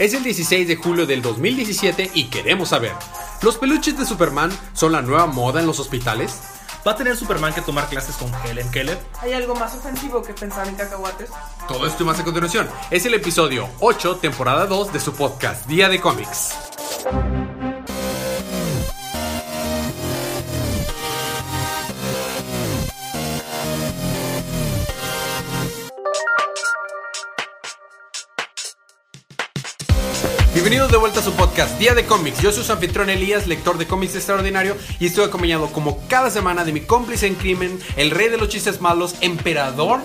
Es el 16 de julio del 2017 y queremos saber, ¿los peluches de Superman son la nueva moda en los hospitales? ¿Va a tener Superman que tomar clases con Helen Keller? ¿Hay algo más ofensivo que pensar en cacahuates? Todo esto y más a continuación. Es el episodio 8, temporada 2 de su podcast, Día de Cómics. Bienvenidos de vuelta a su podcast Día de Cómics. Yo soy su anfitrión Elías, lector de cómics extraordinario, y estoy acompañado como cada semana de mi cómplice en crimen, el rey de los chistes malos, emperador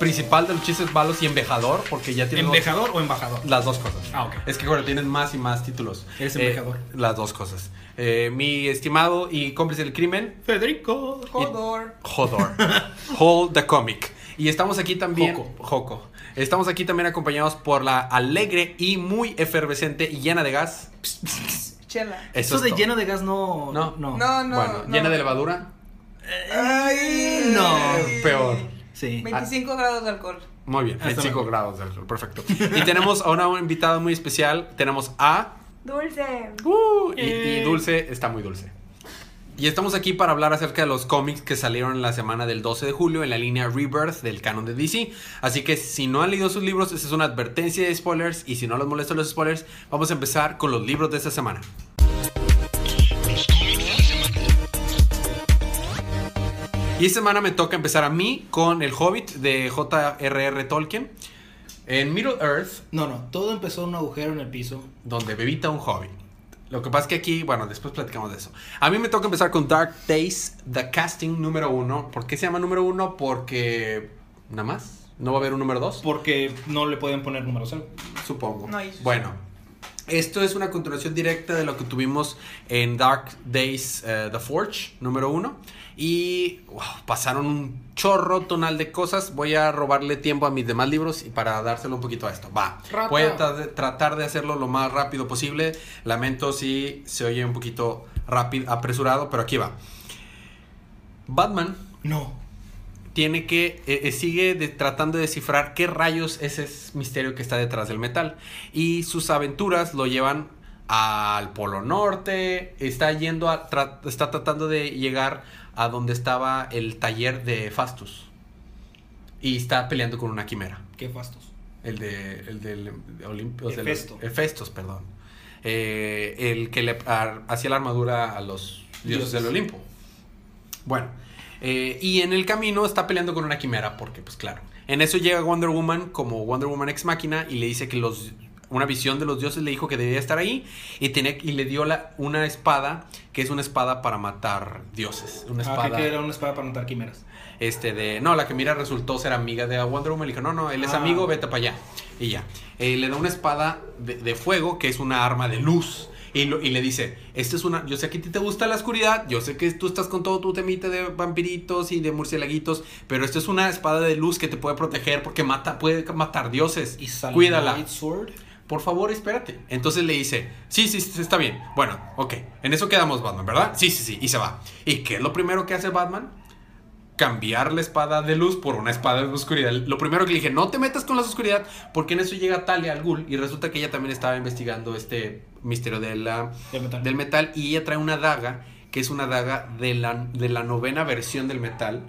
principal de los chistes malos y embajador, porque ya tiene ¿Embajador o embajador? las dos cosas. Ah, ok. Es que bueno, tienen más y más títulos. Eres Eh, embajador. las dos cosas. Eh, mi estimado y cómplice del crimen, Federico. Jodor. Hodor. Hold the Comic. Y estamos aquí también. Joco. Joco. Estamos aquí también acompañados por la alegre y muy efervescente y llena de gas. Chela. Eso Eso es de todo. lleno de gas no. No. no. No, no. bueno, no. llena de levadura. Ay, No. Peor. Sí. 25 grados de alcohol. Muy bien, Hasta 25 luego. grados de alcohol. Perfecto. Y tenemos ahora un invitado muy especial. Tenemos a. Dulce. Uh, y, Eh. y Dulce está muy dulce. Y estamos aquí para hablar acerca de los cómics que salieron en la semana del 12 de julio en la línea Rebirth del canon de DC. Así que si no han leído sus libros, esta es una advertencia de spoilers. Y si no les molestan los spoilers, vamos a empezar con los libros de esta semana. Y esta semana me toca empezar a mí con El Hobbit de J.R.R. Tolkien. En Middle Earth, No, no. Todo empezó en un agujero en el piso. donde bebita un hobbit. Lo que pasa es que aquí, bueno, después platicamos de eso. A mí me toca empezar con Dark Days, The Casting número uno. ¿Por qué se llama número uno? Porque nada más. No va a haber un número dos. Porque no le pueden poner número cero. Supongo. No hay- Bueno, esto es una continuación directa de lo que tuvimos en Dark Days eh, The Forge, número uno. Y wow, pasaron un chorro tonal de cosas. Voy a robarle tiempo a mis demás libros y para dárselo un poquito a esto. Va. Rata. Voy a tra- tratar de hacerlo lo más rápido posible. Lamento si se oye un poquito rápido, apresurado, pero aquí va. Batman No. tiene que eh, eh, sigue de- tratando de descifrar qué rayos es ese misterio que está detrás del metal y sus aventuras lo llevan al polo norte está yendo a tra- está tratando de llegar a donde estaba el taller de Fastus y está peleando con una quimera Qué fastos. el de el del de Olimpios Hefesto. Hefestos, perdón Eh, el que le hacía la armadura a los dioses Dioses. del Olimpo bueno, eh, y en el camino está peleando con una quimera, porque pues claro. En eso llega Wonder Woman como Wonder Woman ex máquina y le dice que los una visión de los dioses le dijo que debía estar ahí y, tenía, y le dio la, una espada que es una espada para matar dioses. Una Ah, espada que era una espada para matar quimeras. este de no la que mira resultó ser amiga de Wonder Woman le dijo no no él es Ah. amigo vete para allá y ya Eh, le da una espada de, de fuego que es una arma de luz y, lo- y le dice esta es una yo sé que a ti te gusta la oscuridad yo sé que tú estás con todo tu temita de vampiritos y de murciélaguitos pero esto es una espada de luz que te puede proteger porque mata puede matar dioses Y cuídala Sword. Por favor, espérate. Entonces le dice, sí, sí, sí, está bien. Bueno, ok. En eso quedamos Batman, ¿verdad? Sí, sí, sí. Y se va. ¿Y qué es lo primero que hace Batman? Cambiar la espada de luz por una espada de oscuridad. Lo primero que le dije, no te metas con la oscuridad, porque en eso llega Talia al Ghul y resulta que ella también estaba investigando este misterio de la, Del metal. del metal y ella trae una daga, que es una daga de la, de la novena versión del metal.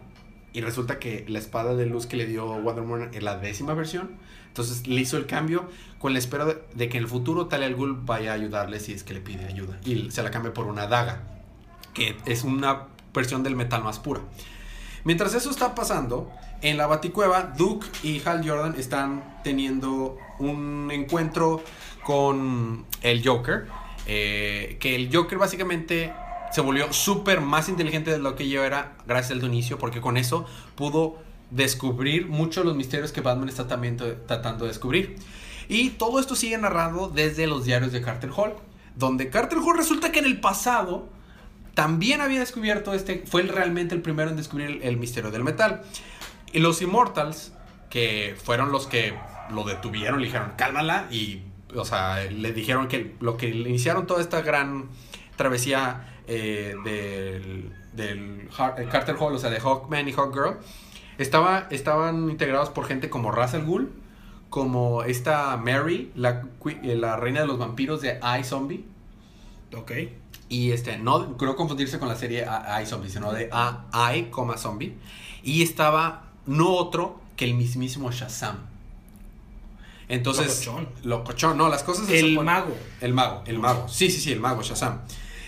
Y resulta que la espada de luz que le dio Wonder Woman es la décima versión. Entonces le hizo el cambio con la espera de, que en el futuro Talia al Ghul vaya a ayudarle si es que le pide ayuda. Y se la cambia por una daga, que es una versión del metal más pura. Mientras eso está pasando, en la Baticueva, Duke y Hal Jordan están teniendo un encuentro con el Joker. eh, que el Joker básicamente se volvió súper más inteligente de lo que yo era gracias al inicio, porque con eso pudo descubrir muchos de los misterios que Batman está también tratando de descubrir. Y todo esto sigue narrado desde los diarios de Carter Hall, donde Carter Hall resulta que en el pasado también había descubierto este, fue realmente el primero en descubrir el, misterio del metal. Y los Immortals, que fueron los que lo detuvieron, le dijeron, cálmala, y, o sea, le dijeron que lo que le iniciaron toda esta gran travesía eh, del, del Carter Hall, o sea, de Hawkman y Hawkgirl, estaba, estaban integrados por gente como Ra's al Ghul, como esta Mary, la, eh, la reina de los vampiros de iZombie. Ok. Y este, no creo confundirse con la serie I, Zombie, sino de A, I, Zombie. Y estaba no otro que el mismísimo Shazam. Entonces, Locochón. locochón, no, las cosas El mago. El mago, el mago. Sí, sí, sí, el mago, Shazam.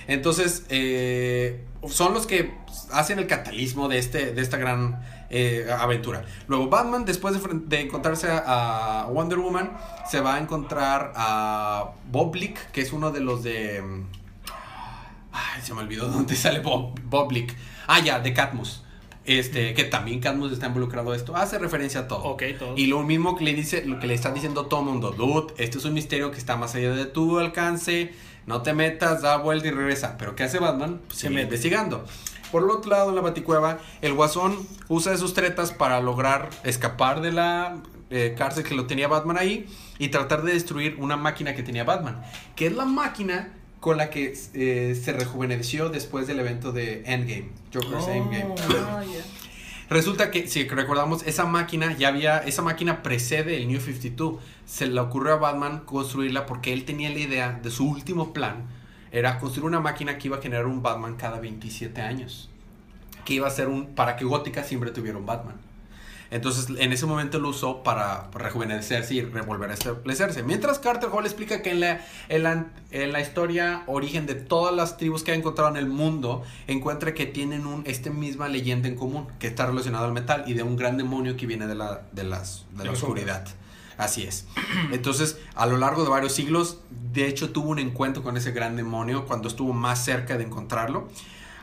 Entonces, eh, son los que hacen el catalismo de, este, de esta gran eh, aventura. Luego, Batman, después de, encontrarse a, a Wonder Woman, se va a encontrar a Bob Blick, que es uno de los de... mm, Ay, se me olvidó dónde sale Bob, Bob Blick. Ah, ya, de Catmus. Este, que también Catmus está involucrado en esto. Hace referencia a todo. Y lo mismo que le dice, lo que le está diciendo todo el mundo, dude, este es un misterio que está más allá de tu alcance, no te metas, da vuelta y regresa. Pero ¿qué hace Batman? Pues Se sigue mete. investigando. Por el otro lado, en la baticueva, el guasón usa de sus tretas para lograr escapar de la eh, cárcel que lo tenía Batman ahí y tratar de destruir una máquina que tenía Batman, que es la máquina con la que eh, se rejuveneció después del evento de Endgame, Joker's Oh. Endgame. Resulta que, si recordamos, esa máquina ya había, esa máquina precede el New 52. Se le ocurrió a Batman construirla porque él tenía la idea de su último plan, era construir una máquina que iba a generar un Batman cada 27 años. Que iba a ser un, para que Gótica siempre tuviera un Batman. Entonces, en ese momento lo usó para rejuvenecerse y volver a establecerse. Mientras Carter Hall explica que en la, en, la, en la historia origen de todas las tribus que ha encontrado en el mundo, encuentra que tienen un, este misma leyenda en común, que está relacionado al metal y de un gran demonio que viene de la, de las, de la oscuridad. Así es. Entonces, a lo largo de varios siglos, de hecho, tuvo un encuentro con ese gran demonio cuando estuvo más cerca de encontrarlo.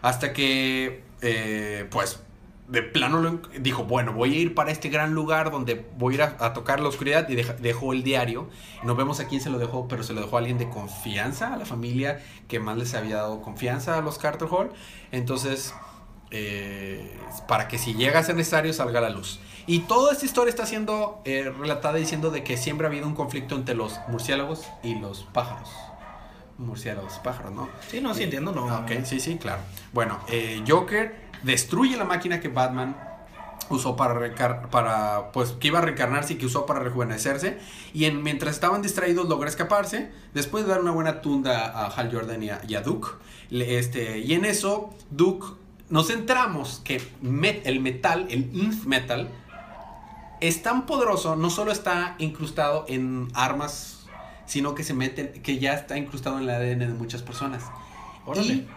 Hasta que, eh, pues, de plano lo dijo, bueno, voy a ir para este gran lugar donde voy a ir a, tocar la oscuridad y dejó el diario. No vemos a quién se lo dejó, pero se lo dejó a alguien de confianza, a la familia que más les había dado confianza a los Carter Hall. Entonces, eh, para que si llega a ser necesario salga a la luz. Y toda esta historia está siendo eh, relatada diciendo de que siempre ha habido un conflicto entre los murciélagos y los pájaros. Murciélagos, pájaros, ¿no? Sí, no, sí entiendo, no. Ok, sí, sí, claro. Bueno, eh, Joker destruye la máquina que Batman usó para, recar- para pues que iba a reencarnarse y que usó para rejuvenecerse y en, mientras estaban distraídos logra escaparse después de dar una buena tunda a Hal Jordan y a, y a Duke Le- este, y en eso Duke nos centramos que met- el metal el Inf Metal es tan poderoso no solo está incrustado en armas sino que se mete que ya está incrustado en el ADN de muchas personas Órale. y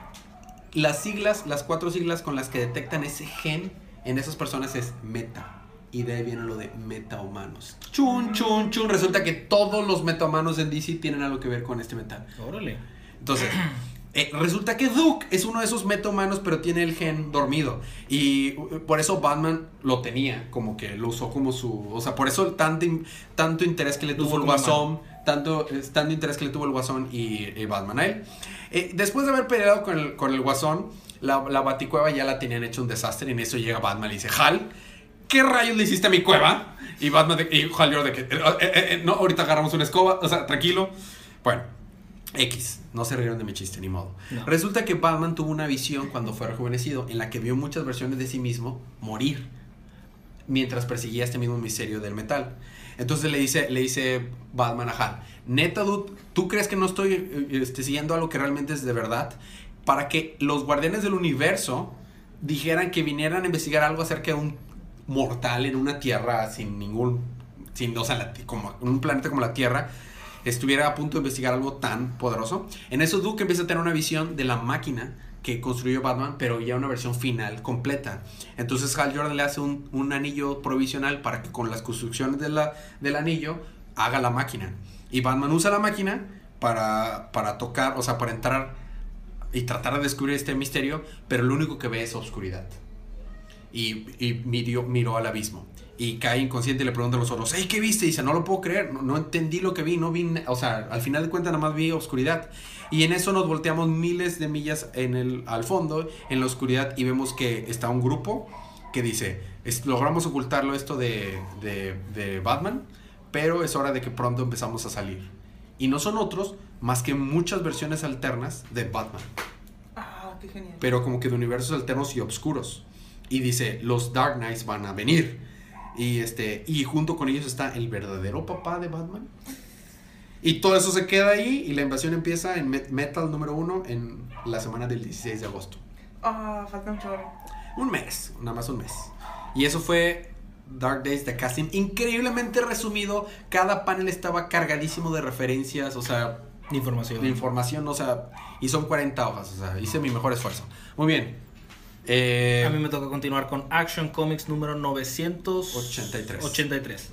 las siglas, las cuatro siglas con las que detectan ese gen en esas personas es meta. Y de ahí viene lo de metahumanos. Chun, chun, chun. Resulta que todos los metahumanos en DC tienen algo que ver con este metal. Órale. Entonces, eh, resulta que Duke es uno de esos metahumanos, pero tiene el gen dormido. Y uh, por eso Batman lo tenía, como que lo usó como su. O sea, por eso tanto, tanto interés que le tuvo el Guasón, tanto, eh, tanto interés que le tuvo el Guasón y, y Batman a él. Eh, después de haber peleado con el, con el Guasón, la, la Baticueva ya la tenían hecho un desastre. Y en eso llega Batman y dice: Hal. ¿Qué rayos le hiciste a mi cueva? Y Batman de, y Hal de que, "Eh, eh, eh, no, ahorita agarramos una escoba, o sea, tranquilo. Bueno, X, no se rieron de mi chiste, ni modo. No. Resulta que Batman tuvo una visión cuando fue rejuvenecido en la que vio muchas versiones de sí mismo morir mientras perseguía este mismo misterio del metal. Entonces le dice, le dice Batman a Hal, neta, dude, ¿tú crees que no estoy eh, este, siguiendo algo que realmente es de verdad? Para que los guardianes del universo dijeran que vinieran a investigar algo acerca de un mortal en una tierra sin ningún, sin, o sea, la- como un planeta como la Tierra, estuviera a punto de investigar algo tan poderoso. En eso Duke empieza a tener una visión de la máquina que construyó Batman, pero ya una versión final, completa. Entonces Hal Jordan le hace un, un anillo provisional para que con las construcciones de la, del anillo haga la máquina. Y Batman usa la máquina para, para tocar, o sea, para entrar y tratar de descubrir este misterio, pero lo único que ve es oscuridad. Y, y miró, miró al abismo. Y cae inconsciente y le pregunta a los otros, hey, ¿qué viste? Y dice, no lo puedo creer, no, no entendí lo que vi, no vi, o sea, al final de cuentas nada más vi oscuridad. Y en eso nos volteamos miles de millas en el, al fondo, en la oscuridad, y vemos que está un grupo que dice, "Es- logramos ocultarlo esto de, de, de Batman, pero es hora de que pronto empezamos a salir. Y no son otros más que muchas versiones alternas de Batman Ah, qué genial. pero como que de universos alternos y oscuros. Y dice, los Dark Knights van a venir. Y este, y junto con ellos está el verdadero papá de Batman. Y todo eso se queda ahí y la invasión empieza en Met- Metal número uno en la semana del 16 de agosto. Ah, falta un chorro. Un mes, nada más un mes. Y eso fue Dark Days de Casting. Increíblemente resumido. Cada panel estaba cargadísimo de referencias, o sea, De información. de información, o sea, y son 40 hojas, o sea, hice mi mejor esfuerzo. Muy bien. Eh, A mí me toca continuar con Action Comics número 983. 83.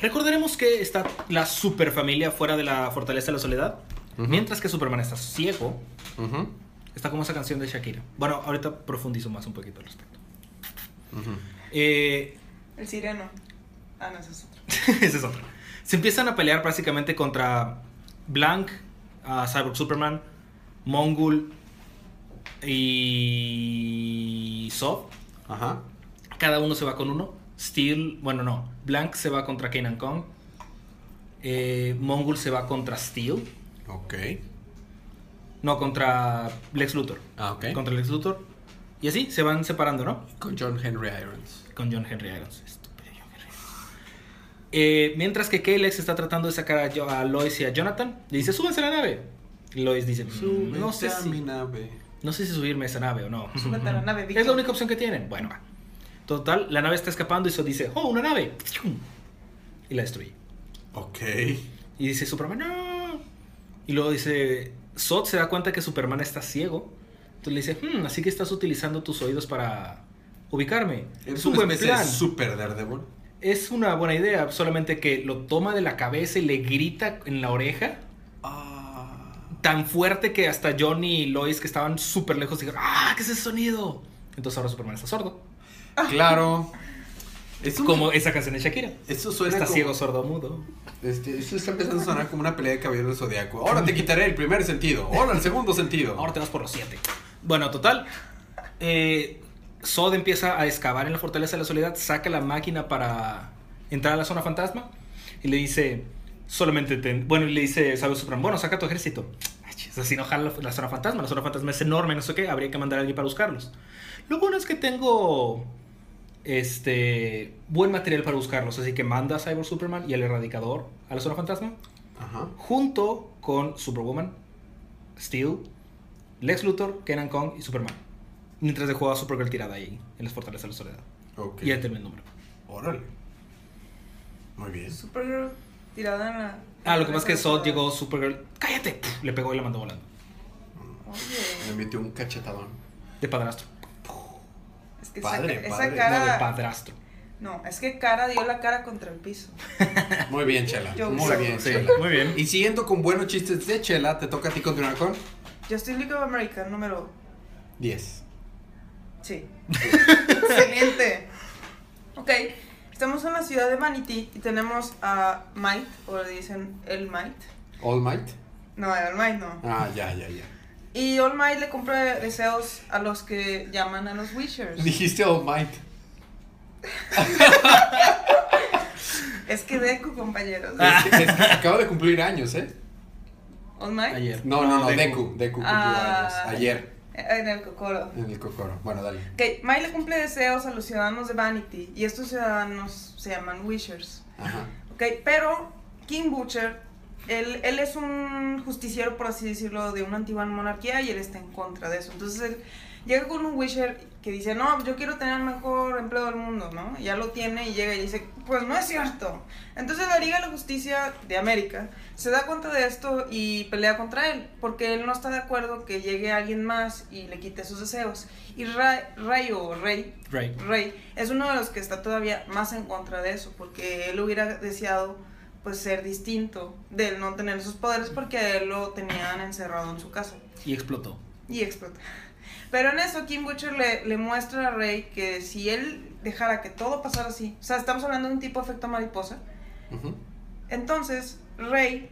Recordaremos que está la superfamilia fuera de la Fortaleza de la Soledad. Ujú. Mientras que Superman está ciego, ujú, está como esa canción de Shakira. Bueno, ahorita profundizo más un poquito al respecto. ujú. Eh, El sireno. Ah, no, ese es otro. ese es otro. Se empiezan a pelear básicamente contra Blank, a Cyborg Superman, Mongul y. Ajá. Cada uno se va con uno. Steel, bueno, no. Blank se va contra Kanan Kong. Eh, Mongul se va contra Steel. Ok. No, contra Lex Luthor. Ah, ok. Contra Lex Luthor. Y así se van separando, ¿no? Con John Henry Irons. Con John Henry Irons. Estúpido John Henry. Eh, mientras que Kalex está tratando de sacar a, Lois y a Jonathan, le dice, súbanse a la nave. Lois dice, "Mm, no sé, si, mi nave. No sé si subirme a esa nave o no. Súbete a la nave. Es la única opción que tienen. Bueno, va. Total, la nave está escapando y eso dice, oh, una nave. Y la destruye. Ok. Y dice Superman, no. Y luego dice, Zod se da cuenta que Superman está ciego. Entonces le dice, "Hmm, así que estás utilizando tus oídos para ubicarme. Es Es un una buen plan. super Daredevil. Es una buena idea, solamente que lo toma de la cabeza y le grita en la oreja. Ah. Tan fuerte que hasta Johnny y Lois, que estaban súper lejos, dijeron, ¡ah, qué es ese sonido! Entonces ahora Superman está sordo. Claro. Es un- Como esa canción de Shakira. Eso suena Está como- ciego, sordo, mudo. Este, eso está empezando a sonar como una pelea de caballeros del zodiaco. Ahora te quitaré el primer sentido. Ahora el segundo sentido. Ahora te vas por los siete. Bueno, total. Eh, Zod empieza a excavar en la Fortaleza de la Soledad, saca la máquina para entrar a la zona fantasma y le dice, solamente ten... Bueno, y le dice, ¿sabes, Superman? Bueno, saca tu ejército. Chis, Así no jala la, zona fantasma. La zona fantasma es enorme, no sé qué. Habría que mandar a alguien para buscarlos. Lo bueno es que tengo este buen material para buscarlos. Así que manda a Cyborg Superman y al Erradicador a la zona fantasma Ajá. junto con Superwoman, Steel, Lex Luthor, Kenan Kong y Superman. Mientras dejó a Supergirl tirada ahí, en las fortalezas de la soledad. Y ahí termina el número. Órale. Muy bien. Supergirl tirada en la. Ah, lo que pasa es que Zod llegó Supergirl, ¡cállate! Puf, Le pegó y la mandó volando. Oye. Me metió un cachetadón. De padrastro. Es que Padre, esa, esa padre. No, de cara. padrastro. No, es que cara dio la cara contra el piso. Muy bien, Chela. Yo Muy uso. bien, Sí, Chela. muy bien. Y siguiendo con buenos chistes de Chela, te toca a ti continuar con Justice League of America, número. 10. Sí. Excelente. Ok, estamos en la ciudad de Vanity y tenemos a Might, o le dicen el Might. All Might. No, el Might no. Ah, ya, ya, ya. Y All Might le compra deseos a los que llaman a los Wishers. Dijiste All Might. Es que Deku, compañeros. Es que, es que acaba de cumplir años, ¿eh? All Might. Ayer. No, no, no, Deku. Deku cumplió Ah. años. Ayer, En el Kokoro. en el Cocoro. Bueno, dale. Ok, Might le cumple deseos a los ciudadanos de Vanity y estos ciudadanos se llaman Wishers. Ajá. Ok, pero King Butcher, él, él es un justiciero, por así decirlo, de una antigua monarquía y él está en contra de eso. Entonces él llega con un Wisher que dice, no, yo quiero tener el mejor empleo del mundo, ¿no? Ya lo tiene y llega y dice, pues no es cierto. Entonces la Liga de la Justicia de América se da cuenta de esto y pelea contra él, porque él no está de acuerdo que llegue alguien más y le quite sus deseos. Y Ray, Ray o Rey Right. Rey es uno de los que está todavía más en contra de eso, porque él hubiera deseado pues ser distinto de él no tener sus poderes porque a él lo tenían encerrado en su casa Y explotó. y explota. Pero en eso Kim Butcher le, le muestra a Rey que si él dejara que todo pasara así, o sea, estamos hablando de un tipo de efecto mariposa, entonces Rey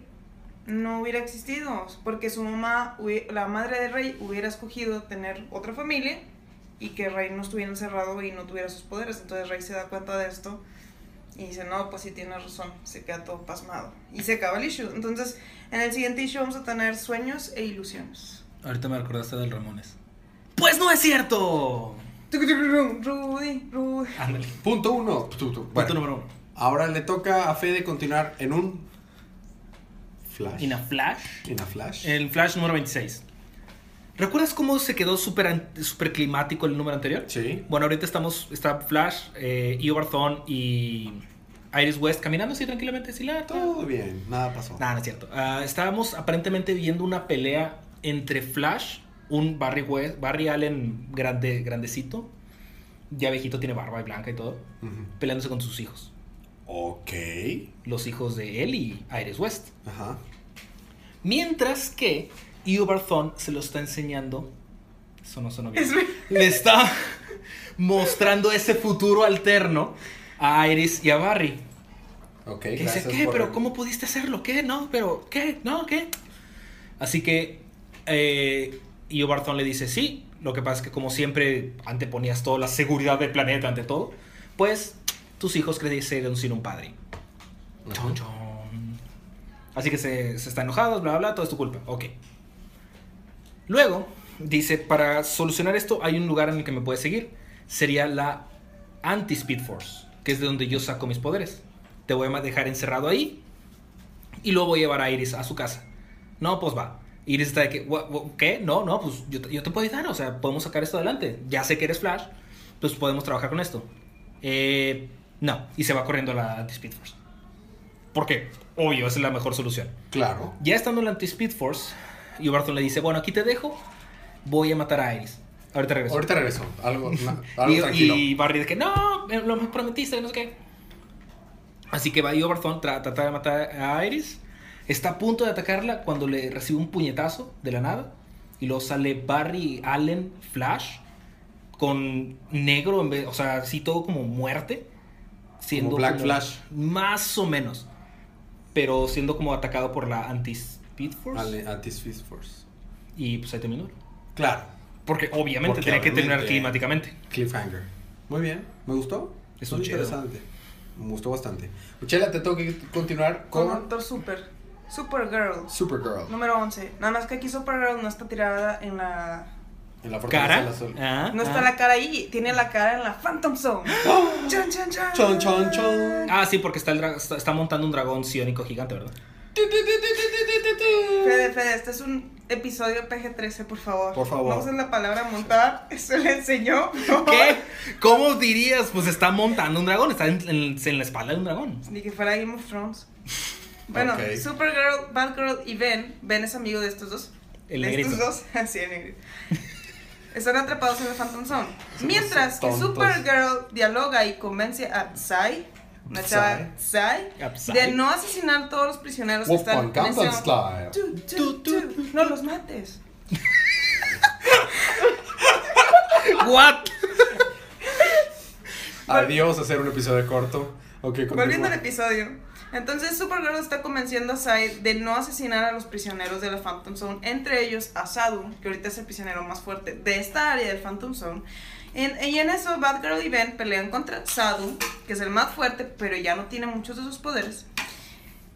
no hubiera existido, porque su mamá, la madre de Rey, hubiera escogido tener otra familia y que Rey no estuviera encerrado y no tuviera sus poderes. Entonces Rey se da cuenta de esto y dice, no, pues sí tienes razón, se queda todo pasmado. Y se acaba el issue. Entonces, en el siguiente issue vamos a tener sueños e ilusiones. Ahorita me recordaste del Ramones. ¡Pues no es cierto! Rudy, Rudy. Ándale. Punto uno. Bueno, Punto número uno. ahora le toca a Fede continuar en un flash. In a Flash. In a flash. El Flash número 26. ¿Recuerdas cómo se quedó súper súper climático el número anterior? Sí. Bueno, ahorita estamos, está Flash, eh, Barthon y Iris West caminando así tranquilamente, así la Todo bien, nada pasó. Nada, no es cierto. Ah, estábamos aparentemente viendo una pelea entre Flash, un Barry West, Barry Allen grande, grandecito, ya viejito, tiene barba y blanca y todo, peleándose con sus hijos. Ok. Los hijos de él y Iris West. Ajá. Mientras que Barthon se lo está enseñando. Eso no sonó bien. Le está mostrando ese futuro alterno a Iris y a Barry. Ok, Que dice, gracias ¿qué? por- ¿Pero cómo pudiste hacerlo? ¿Qué? ¿No? ¿Pero qué? ¿No? ¿Qué? Así que eh, Io Barthon le dice, sí, lo que pasa es que como siempre anteponías toda la seguridad del planeta ante todo, pues tus hijos crecieron sin un padre. Chon, chon. Así que se, se está enojado, bla, bla, bla, todo es tu culpa. Ok. Luego, dice, para solucionar esto hay un lugar en el que me puedes seguir. Sería la Anti-Speed Force, que es de donde yo saco mis poderes. Te voy a dejar encerrado ahí y luego voy a llevar a Iris a su casa. No, pues va. Iris está de que, "Wha- wha- ¿qué? No, no, pues yo, yo te puedo ayudar, o sea, podemos sacar esto adelante. Ya sé que eres Flash, pues podemos trabajar con esto. Eh, no, y se va corriendo a la Anti-Speed Force. ¿Por qué? Obvio, esa es la mejor solución. Claro. Ya estando en la Anti-Speed Force, y Barton le dice, bueno, aquí te dejo, voy a matar a Iris. Ahorita regreso. Ahorita regreso. Algo, na- algo y, tranquilo. y Barry de que, no, lo me prometiste, no sé qué. Así que va Io Barton tra- tratar de matar a Iris. Está a punto de atacarla cuando le recibe un puñetazo de la nada. Y luego sale Barry Allen Flash con negro, en vez, o sea, así todo como muerte. Siendo Black Flash. Más o menos. Pero siendo como atacado por la Anti-Speed Force. Anti-Speed Force. Y pues ahí terminó. Claro. Porque obviamente tenía que terminar climáticamente. Cliffhanger. Muy bien. ¿Me gustó? Es Muy un chido. interesante. Me gustó bastante. Chela, te tengo que continuar Con con Doctor Super. Supergirl. Supergirl. Número 11. Nada más que aquí Supergirl no está tirada en la. En la fortaleza ¿Cara? de la sol. Ah, No está ah. la cara ahí, tiene la cara en la Phantom Zone. Chan, chan, chan. Chon, chon, chon. Ah, sí, porque está, el está, está montando un dragón ciónico gigante, ¿verdad? Fede, Fede, este es un episodio PG-13, por favor. Por favor. No uses la palabra montar, eso le enseñó. No. ¿Qué? ¿Cómo dirías? Pues está montando un dragón, está en, en- en la espalda de un dragón. Ni que fuera Game of Thrones. Bueno. Supergirl, Batgirl y Ben, Ben es amigo de estos dos. El de negrito. estos dos, así el negrito. Están atrapados en el Phantom Zone. Mientras que. Supergirl dialoga y convence a Psy, una chava Psy, de no asesinar a todos los prisioneros que están en ese- tu, tu. No los mates. ¿What? Adiós, hacer un episodio corto. Ok, continúa. Volviendo al episodio. Entonces Supergirl está convenciendo a Sai de no asesinar a los prisioneros de la Phantom Zone, entre ellos a Sadu, que ahorita es el prisionero más fuerte de esta área del Phantom Zone. Y en eso Batgirl y Ben pelean contra Sadu, que es el más fuerte, pero ya no tiene muchos de sus poderes.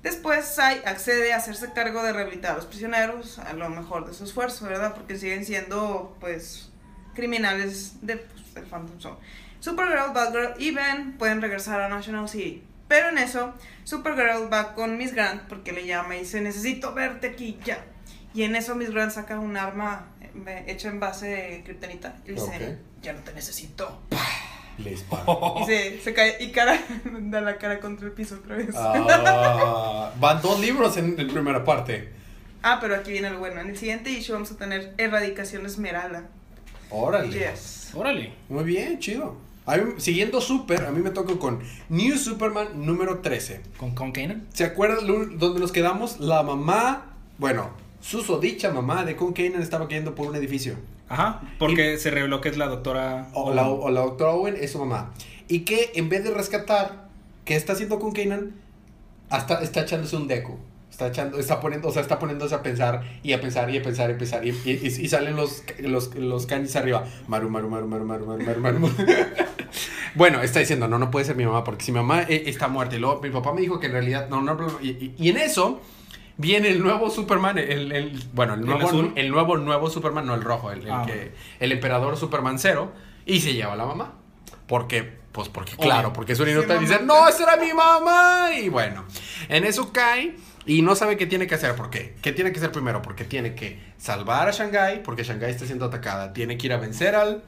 Después Sai accede a hacerse cargo de rehabilitar a los prisioneros, a lo mejor de su esfuerzo, ¿verdad? Porque siguen siendo, pues, criminales de, pues, del Phantom Zone. Supergirl, Batgirl y Ben pueden regresar a National City. Pero en eso, Supergirl va con Miss Grant porque le llama y dice, necesito verte aquí ya. Y en eso Miss Grant saca un arma eh, hecha en base de kriptonita y dice, ya no te necesito. Le disparo. Y se, se cae y cara, da la cara contra el piso otra vez. Ah, van dos libros en la primera parte. Ah, pero aquí viene lo bueno. En el siguiente issue vamos a tener Erradicación Esmeralda. Órale. Yes. Órale. Muy bien, chido. A mí- siguiendo Super, a mí me toca con New Superman número 13. ¿Con, con Kanan? ¿Se acuerdan donde nos quedamos? La mamá, bueno, susodicha mamá de Con Kanan estaba cayendo por un edificio. Ajá, porque se reveló que es la doctora... O la, o la doctora Owen es su mamá. Y que en vez de rescatar, ¿qué está haciendo con Kanan? Hasta está echándose un deco. Está echando, está poniendo, o sea, está poniéndose a pensar y a pensar y a pensar y a pensar. Y, y, salen los, los, los candies arriba. Maru, maru, maru, maru, maru, maru, maru, maru. bueno, está diciendo, no, no puede ser mi mamá, porque si mi mamá eh, está muerta. Y luego mi papá me dijo que en realidad, no, no, no, y, y- y en eso viene el nuevo Superman, el, el- bueno, el ¿El nuevo, el nuevo, nuevo Superman, no el rojo, el, el Ah. que, el emperador Superman cero. Y se lleva a la mamá. Porque, pues porque, claro, porque es un mamá. dice, no, esa era mi mamá. Y bueno, en eso cae y no sabe qué tiene que hacer. ¿Por qué? ¿Qué tiene que hacer primero? Porque tiene que salvar a Shanghai, porque Shanghai está siendo atacada. Tiene que ir a vencer al,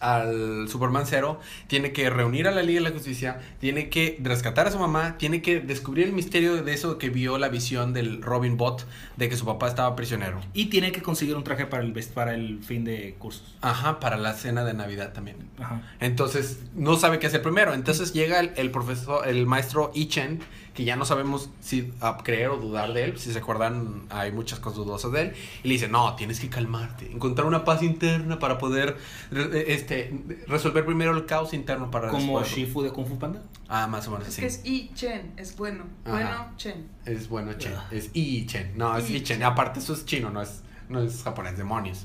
al Superman Zero. Tiene que reunir a la Liga de la Justicia. Tiene que rescatar a su mamá. Tiene que descubrir el misterio de eso que vio la visión del Robin Bot de que su papá estaba prisionero. Y tiene que conseguir un traje para el, para el fin de cursos. Ajá, para la cena de Navidad también. Ajá. Entonces, no sabe qué hacer primero. Entonces llega el, el profesor, el maestro Ichen, que ya no sabemos si a creer o dudar de él. Si se acuerdan, hay muchas cosas dudosas de él. Y le dice, no, tienes que calmarte. Encontrar una paz interna para poder re- este, resolver primero el caos interno para Como después- Shifu de Kung Fu Panda. Ah, más o menos Es así. que es I Chen, es bueno. Ajá. Bueno, Chen. Es bueno, Chen. Ah. Es Ichen. No, es Ichen. Ichen. Aparte, eso es chino, no es, no es japonés, demonios.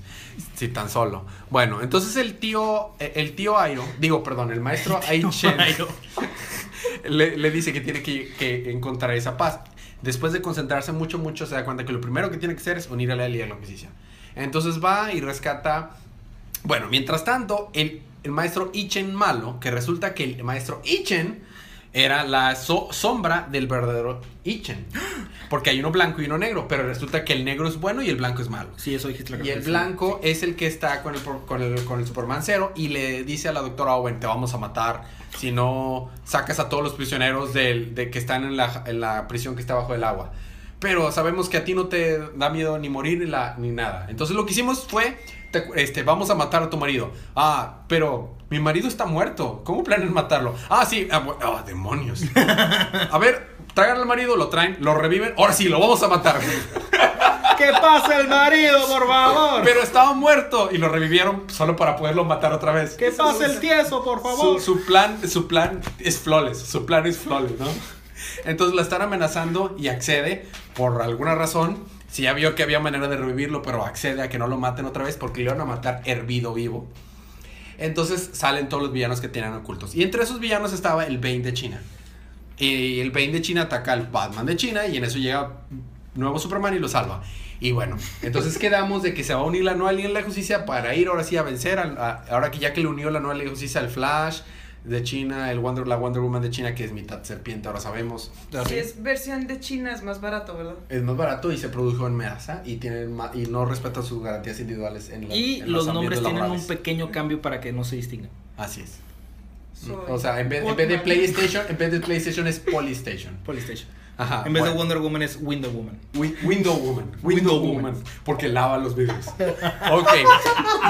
Si tan solo. Bueno, entonces el tío, el tío Airo, digo, perdón, el maestro Aichen le, le dice que tiene que, que encontrar esa paz. Después de concentrarse mucho, mucho, se da cuenta que lo primero que tiene que hacer es unir a la Liga de la Justicia. Entonces va y rescata. Bueno, mientras tanto, el, el maestro Ichen malo, que resulta que el maestro Ichen era la so- sombra del verdadero Ichen. Porque hay uno blanco y uno negro, pero resulta que el negro es bueno y el blanco es malo. Sí, eso dijiste la Y el blanco es el que está con el, con, el, con el Superman cero y le dice a la doctora Owen, te vamos a matar si no sacas a todos los prisioneros del, de que están en la, en la prisión que está bajo el agua. Pero sabemos que a ti no te da miedo ni morir ni, la, ni nada. Entonces lo que hicimos fue, te- este, vamos a matar a tu marido. Ah, pero mi marido está muerto. ¿Cómo planean matarlo? Ah, sí. Ah, ah, demonios. A ver, traigan al marido, lo traen, lo reviven. Ahora sí, lo vamos a matar. ¡Que pase el marido, por favor! Pero estaba muerto y lo revivieron solo para poderlo matar otra vez. ¡Que pase el tieso, por favor! su plan, su plan es flawless, su plan es flawless, ¿no? Entonces la están amenazando y accede por alguna razón. Si ya vio que había manera de revivirlo, pero accede a que no lo maten otra vez porque le iban a matar hervido vivo. Entonces salen todos los villanos que tenían ocultos. Y entre esos villanos estaba el Bane de China. Y el Bane de China ataca al Batman de China y en eso llega nuevo Superman y lo salva. Y bueno, entonces quedamos de que se va a unir la nueva Liga de la Justicia para ir ahora sí a vencer. ahora que ya que le unió la nueva Liga de Justicia al Flash de China, el Wonder, la Wonder Woman de China, que es mitad serpiente, ahora sabemos. Si es versión de China es más barato, ¿verdad? Es más barato y se produjo en Measa y, tienen y no respeta sus garantías individuales en, la- Y en los nombres tienen un pequeño cambio para que no se distingan. Así es. Soy O sea, en vez, en vez de. PlayStation, en vez de PlayStation es Polystation. Polystation. Ajá. en vez bueno. de Wonder Woman es Window Woman. Wi- Window Woman. Window, Window Woman. Woman. Porque lava los vidrios. Ok.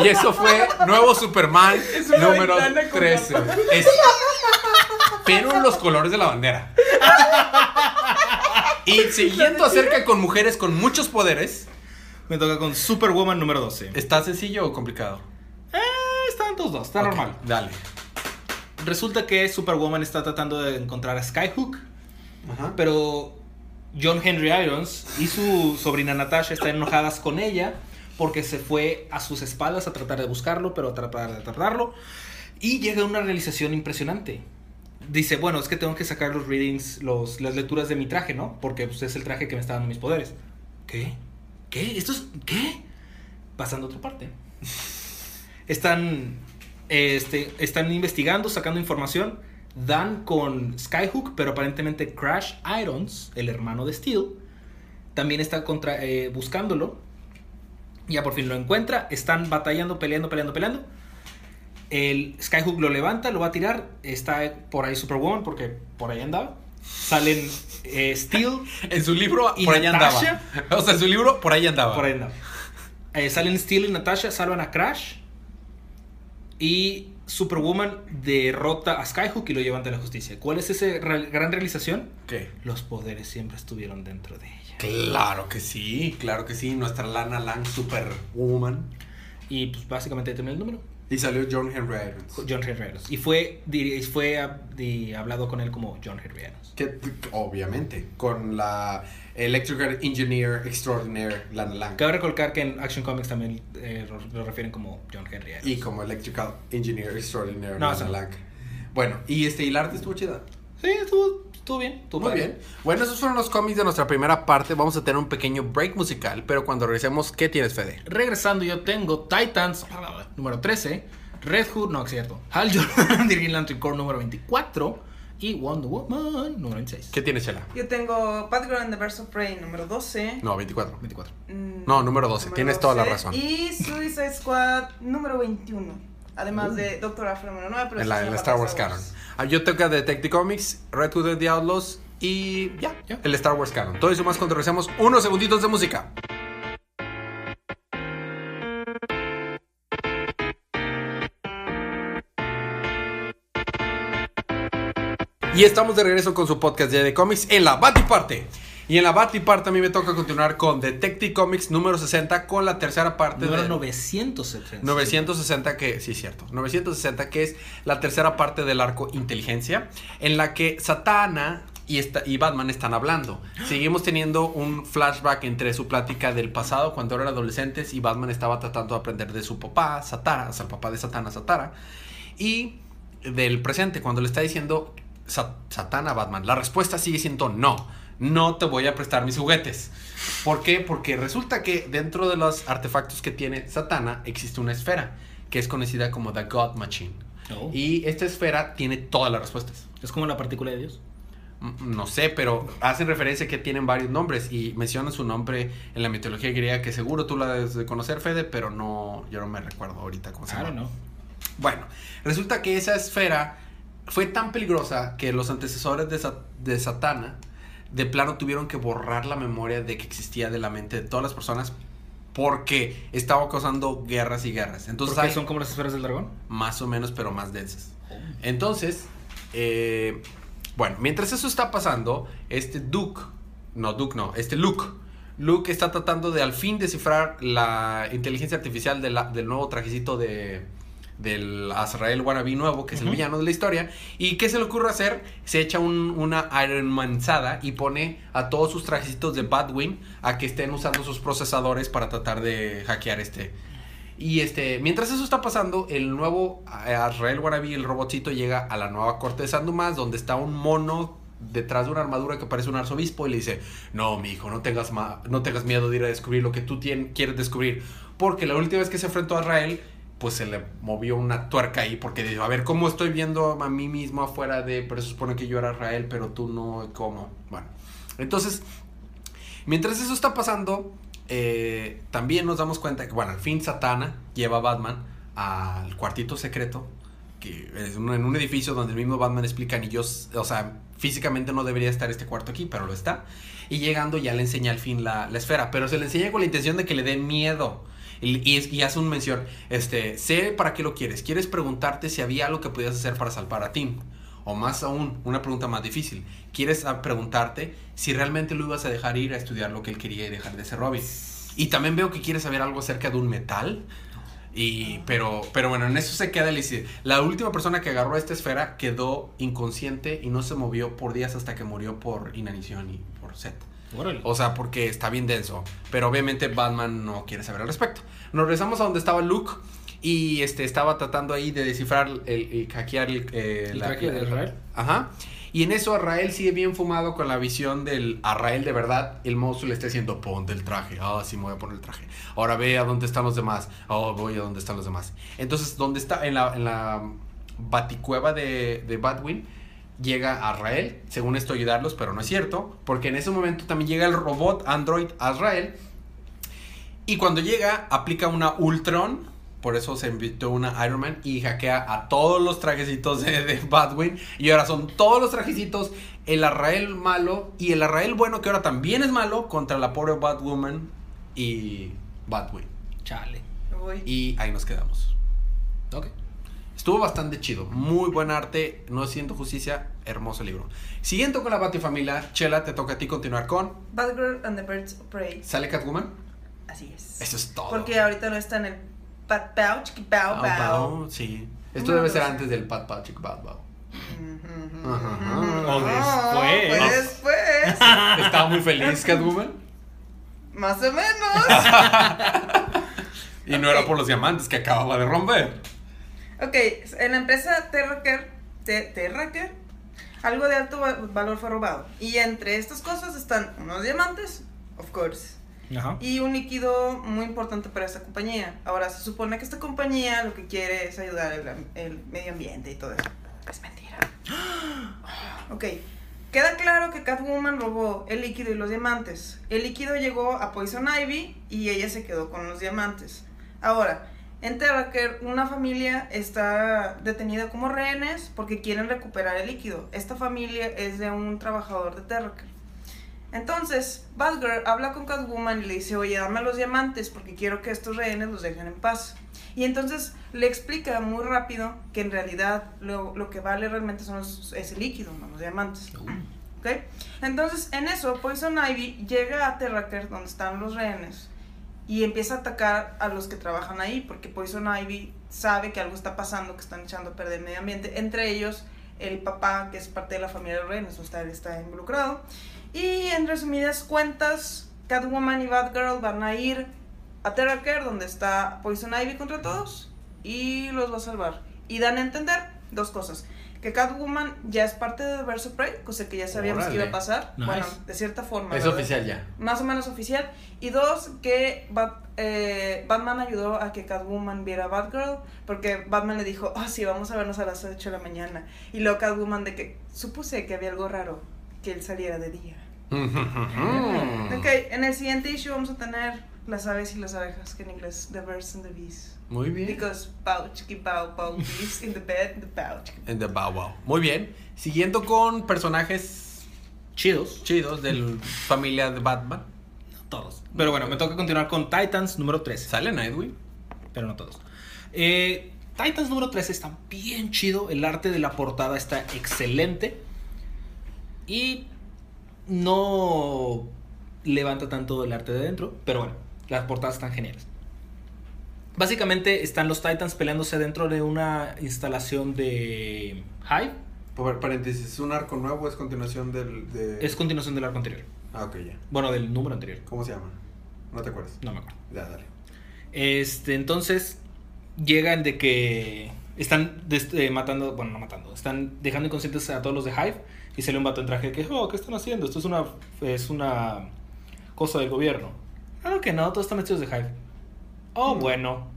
Y eso fue nuevo Superman número ventana con 13. Es- pero en los colores de la bandera. Y siguiendo acerca con mujeres con muchos poderes, Me toca con Superwoman número 12. ¿está sencillo o complicado? Eh, están todos dos, está normal. Dale. Resulta que Superwoman está tratando de encontrar a Skyhook, Ajá. pero John Henry Irons y su sobrina Natasha están enojadas con ella porque se fue a sus espaldas a tratar de buscarlo, pero a tratar de atraparlo. Y llega una realización impresionante. Dice, bueno, es que tengo que sacar los readings, los, las lecturas de mi traje, ¿no? Porque pues, es el traje que me está dando mis poderes. ¿Qué? ¿Qué? ¿Esto es qué? Pasando a otra parte. Están, este, están investigando, sacando información. Dan con Skyhook, pero aparentemente Crash Irons, el hermano de Steel, también está contra, eh, buscándolo. Ya por fin lo encuentra. Están batallando, peleando, peleando, peleando. El Skyhook lo levanta, lo va a tirar. Está por ahí Superwoman, porque por ahí andaba. Salen eh, Steel, En su libro, ¿Y por ahí Natasha? andaba. O sea, en su libro, por ahí andaba. Por ahí andaba. Eh, salen Steel y Natasha, salvan a Crash. Y Superwoman derrota a Skyhook y lo llevan ante la justicia. ¿Cuál es esa gran realización? ¿Qué? Los poderes siempre estuvieron dentro de ella. Claro que sí, claro que sí. Nuestra Lana Lang Superwoman. Y pues básicamente ahí terminó el número. Y salió John Henry Irons. John Henry Irons. Y fue, fue hablado con él como John Henry Irons. Que, obviamente, con la Electrical Engineer Extraordinaire Lana Lang. Cabe recalcar que en Action Comics también eh, lo, refieren como John Henry Irons. Y como Electrical Engineer Extraordinaire No, Lana. Lang. Bueno, y este, y el arte estuvo chida. Sí, estuvo, estuvo bien. Estuvo Muy padre. bien. Bueno, esos fueron los cómics de nuestra primera parte. Vamos a tener un pequeño break musical, pero cuando regresemos, ¿qué tienes, Fede? Regresando, yo tengo Titans número 13. Red Hood, no, es cierto. Hal Jordan de Green Lantern Corps número 24 y Wonder Woman número 26. ¿Qué tiene Chela? Yo tengo Batgirl and the Birds of Prey número 12. No, 24. 24. Mm, No, número 12, tienes toda la razón. Y Suicide Squad número 21. Además de Doctor Afro 9. Pero En la, en la parte Star Wars Canon. Ah, Yo tengo Detective Comics, Red Hood and the Outlaws y ya, Ya. el Star Wars Canon. Todo eso más cuando regresamos unos segunditos de música. Y estamos de regreso con su podcast de, de cómics en la Batiparte. Y en la Batiparte a mí me toca continuar con Detective Comics número 60 con la tercera parte Número de 970. 960 que, sí, cierto, 960 que es la tercera parte del arco inteligencia, en la que Satana y, esta, y Batman están hablando. Seguimos teniendo un flashback entre su plática del pasado cuando eran adolescentes y Batman estaba tratando de aprender de su papá, Satara, o sea, el papá de Satana, Satara, y del presente cuando le está diciendo Sa- Satana Batman. La respuesta sigue siendo no. No te voy a prestar mis juguetes. ¿Por qué? Porque resulta que dentro de los artefactos que tiene Satana existe una esfera que es conocida como The God Machine. Oh. Y esta esfera tiene todas las respuestas. Es como la partícula de Dios. Mm, No sé, pero hacen referencia que tienen varios nombres y mencionan su nombre en la mitología griega que seguro tú la debes de conocer, Fede, pero no, yo no me recuerdo ahorita cómo se I llama. know. Bueno, resulta que esa esfera fue tan peligrosa que los antecesores de, de Satana de plano tuvieron que borrar la memoria de que existía de la mente de todas las personas porque estaba causando guerras y guerras. Entonces ¿Por qué hay son como las esferas del dragón? más o menos, pero más densas. Entonces, eh, bueno, mientras eso está pasando, este Duke, no Duke no, este Luke, Luke está tratando de al fin descifrar la inteligencia artificial de la- del nuevo trajecito de del Azrael Wannabe nuevo, que es el villano de la historia. ¿Y qué se le ocurre hacer? Se echa un- una Iron Manzada y pone a todos sus trajecitos de Batwing a que estén usando sus procesadores para tratar de hackear este, y este, mientras eso está pasando, el nuevo eh, Azrael Wannabe, el robotcito, llega a la nueva corte de San Dumas, donde está un mono detrás de una armadura que parece un arzobispo y le dice, no, mi hijo, no tengas, no tengas miedo de ir a descubrir lo que tú quieres descubrir. Porque la última vez que se enfrentó a Azrael, pues se le movió una tuerca ahí, porque dijo, a ver, ¿cómo estoy viendo a mí mismo afuera de, pero se supone que yo era Azrael, pero tú no, ¿cómo? Bueno, entonces, Mientras eso está pasando, eh, también nos damos cuenta que, bueno, al fin Satana lleva a Batman al cuartito secreto, que es un- en un edificio donde el mismo Batman explica, y yo, s- o sea, físicamente no debería estar este cuarto aquí, pero lo está. Y llegando ya le enseña al fin la, la esfera, pero se le enseña con la intención de que le dé miedo. Y, y y hace un mención, este, sé para qué lo quieres. Quieres preguntarte si había algo que podías hacer para salvar a Tim. O más aún, una pregunta más difícil. ¿Quieres preguntarte si realmente lo ibas a dejar ir a estudiar lo que él quería y dejar de ser Robin? Y también veo que quieres saber algo acerca de un metal. Y, pero, pero bueno, en eso se queda el La última persona que agarró esta esfera quedó inconsciente y no se movió por días hasta que murió por inanición y por sed. Órale. O sea, porque está bien denso. Pero obviamente Batman no quiere saber al respecto. Nos regresamos a donde estaba Luke. Y este estaba tratando ahí de descifrar el, hackear el, eh, ¿El traje de Azrael? Ajá. Y en eso Arrael sigue bien fumado con la visión del Arrael de verdad. El monstruo le está diciendo, ponte el traje. Ah, sí, me voy a poner el traje. Ahora ve a dónde están los demás. Oh, voy a dónde están los demás. Entonces, donde está? En la, en la baticueva de, de Batwing. Llega Arrael, según esto ayudarlos, pero no es cierto, porque en ese momento también llega el robot Android Azrael, y cuando llega aplica una Ultron, por eso se invitó una Iron Man y hackea a todos los trajecitos de, de Batwing. Y ahora son todos los trajecitos, el Arrael malo y el Arrael bueno, que ahora también es malo, contra la pobre Batwoman y Batwing. Chale. Y ahí nos quedamos. Ok. Estuvo bastante chido, muy buen arte, no siento justicia, hermoso libro. Siguiendo con la Batifamilia, Chela, te toca a ti continuar con Batgirl and the Birds of Prey. ¿Sale Catwoman? Así es. Eso es todo. Porque ahorita no está en el Pat Pow, Chiqui Pow. bao, sí. Esto debe ser antes del Pat Bao. Ujú, Ajá. ujú. O No, después. pues después. Estaba muy feliz Catwoman. Más o menos. Y no era por los diamantes que acababa de romper. Ok, en la empresa Terraker, Te- Terraker, algo de alto va- valor fue robado. Y entre estas cosas están unos diamantes, of course, Ajá. y un líquido muy importante para esta compañía. Ahora, se supone que esta compañía lo que quiere es ayudar el, el medio ambiente y todo eso. Es mentira. Ok. Queda claro que Catwoman robó el líquido y los diamantes. El líquido llegó a Poison Ivy y ella se quedó con los diamantes. Ahora, en Terraker, una familia está detenida como rehenes porque quieren recuperar el líquido. Esta familia es de un trabajador de Terraker. Entonces, Batgirl habla con Catwoman y le dice, oye, dame los diamantes porque quiero que estos rehenes los dejen en paz. Y entonces le explica muy rápido que en realidad lo, lo que vale realmente son los, es el líquido, no los diamantes. ¿Ok? Entonces, en eso, Poison Ivy llega a Terraker, donde están los rehenes, y empieza a atacar a los que trabajan ahí, porque Poison Ivy sabe que algo está pasando, que están echando a perder el medio ambiente. Entre ellos, el papá, que es parte de la familia de los rehenes, o sea, él está involucrado. Y en resumidas cuentas, Catwoman y Batgirl van a ir a Terraker, donde está Poison Ivy contra todos, y los va a salvar. Y dan a entender dos cosas. Que Catwoman ya es parte de Verso Prey, cosa que ya sabíamos que iba a pasar. Nice. Bueno, de cierta forma. Es ¿verdad? oficial ya. Más o menos oficial. Y dos, que Bat- eh, Batman ayudó a que Catwoman viera a Batgirl, porque Batman le dijo, oh sí, vamos a vernos a las 8 de la mañana. Y luego Catwoman de que supuse que había algo raro, que él saliera de día. Ok, en el siguiente issue vamos a tener las aves y las abejas, que en inglés, the birds and the bees. Muy bien. Because pouch, keep bow, bow, bees in the bed, the pouch. En The Bow Wow. Muy bien. Siguiendo con personajes Chidos. chidos de la familia de Batman. Todos. Pero bueno, me toca continuar con Titans número 13. Sale Nightwing. pero no todos. Eh, Titans número 13 está bien chido. El arte de la portada está excelente. Y no levanta tanto el arte de dentro. Pero bueno, las portadas están geniales. Básicamente están los Titans peleándose dentro de una instalación de Hive. Por paréntesis, ¿es un arco nuevo o es continuación del. De... Es continuación del arco anterior. Ah, ok, ya. Bueno, del número anterior. ¿Cómo se llama? No te acuerdas. No me acuerdo. Ya, dale. Este, entonces llegan de que están eh, matando, bueno, no matando, están dejando inconscientes a todos los de Hive y sale un vato en traje que, oh, ¿qué están haciendo? Esto es una es una cosa del gobierno. Claro que no, todos están metidos de Hive. Oh, bueno,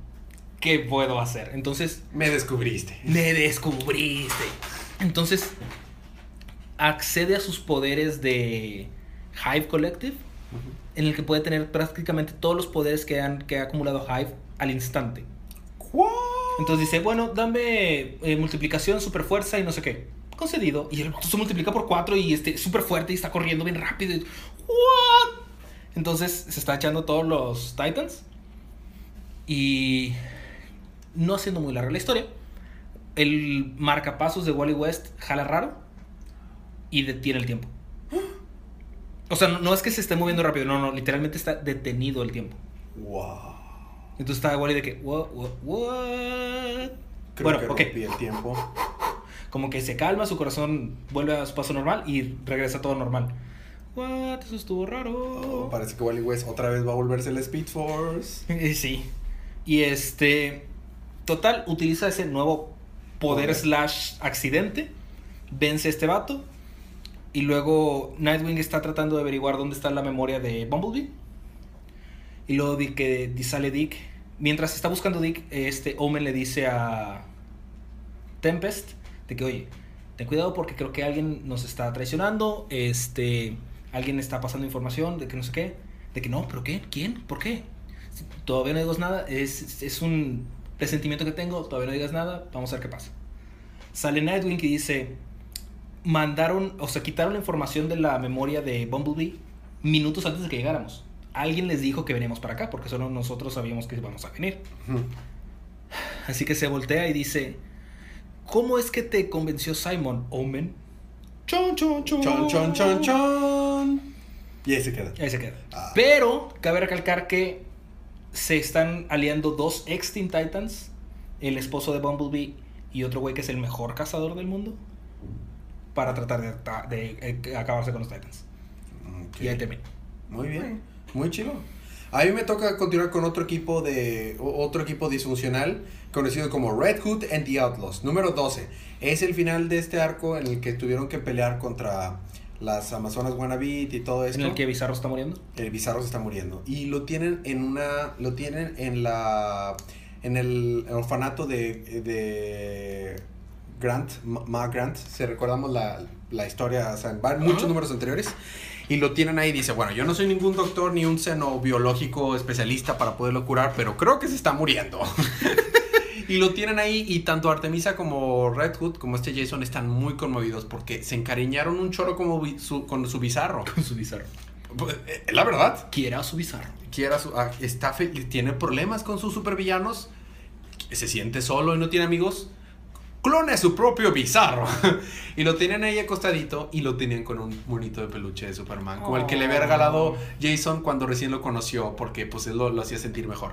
¿qué puedo hacer? Entonces, Me descubriste. me descubriste. Entonces, accede a sus poderes de Hive Collective en el que puede tener prácticamente todos los poderes que, han, que ha acumulado Hive al instante. Entonces dice, bueno, dame eh, multiplicación, super fuerza y no sé qué. Concedido. Y el se multiplica por 4 y este súper fuerte y está corriendo bien rápido. y- ¿What? Entonces se está echando todos los Titans. Y no haciendo muy larga la historia. El marcapasos de Wally West jala raro y detiene el tiempo. O sea, no, no es que se esté moviendo rápido, no, no, literalmente está detenido el tiempo. Wow. Entonces está Wally de que, what, what, what? Creo bueno, que rompí el tiempo. Como que se calma, su corazón vuelve a su paso normal y regresa todo normal. What, eso estuvo raro. Oh, parece que Wally West otra vez va a volverse el Speed Force. Sí. Y este. Total, utiliza ese nuevo poder slash accidente. Vence a este vato. Y luego Nightwing está tratando de averiguar dónde está la memoria de Bumblebee. Y luego di que sale Dick. Mientras está buscando Dick, este Omen le dice a Tempest de que, oye, ten cuidado porque creo que alguien nos está traicionando. Este, alguien está pasando información de que no sé qué. De que no, pero ¿qué? ¿Quién? ¿Por qué? Todavía no digas nada. Es, es un presentimiento que tengo. Todavía no digas nada. Vamos a ver qué pasa. Sale Nightwing y dice: Mandaron, o sea, quitaron la información de la memoria de Bumblebee minutos antes de que llegáramos. Alguien les dijo que veníamos para acá porque solo nosotros sabíamos que íbamos a venir. Así que se voltea y dice: ¿Cómo es que te convenció Simon Omen? Chon, chon, chon. Chon, chon, chon, chon. Y ahí se queda. Ahí se queda. Ah. Pero cabe recalcar que se están aliando dos ex Teen Titans, el esposo de Bumblebee y otro güey que es el mejor cazador del mundo, para tratar de, de, eh, acabarse con los Titans. Y ahí termina. Muy bien, muy chido. A mí me toca continuar con otro equipo de otro equipo disfuncional conocido como Red Hood and the Outlaws, número 12. Es el final de este arco en el que tuvieron que pelear contra las Amazonas Wannabe y todo esto. En el que Bizarro está muriendo. El Bizarro se está muriendo. Y lo tienen en una. Lo tienen en la. En el orfanato de. de Grant, Ma Grant. Si recordamos la, la historia, o sea, en va- muchos números anteriores. Y lo tienen ahí dice, bueno, yo no soy ningún doctor ni un xenobiológico especialista para poderlo curar, pero creo que se está muriendo. y lo tienen ahí y tanto Artemisa como Red Hood como este Jason están muy conmovidos porque se encariñaron un choro como su- con su bizarro. Con su Bizarro. Pues, eh, La verdad, Quiera su Bizarro. quiera su- ah, está tiene problemas con sus supervillanos, se siente solo y no tiene amigos, clone a su propio bizarro. y lo tenían ahí acostadito y lo tenían con un monito de peluche de Superman, como el que le había Oh. regalado Jason cuando recién lo conoció, porque pues él lo, lo hacía sentir mejor.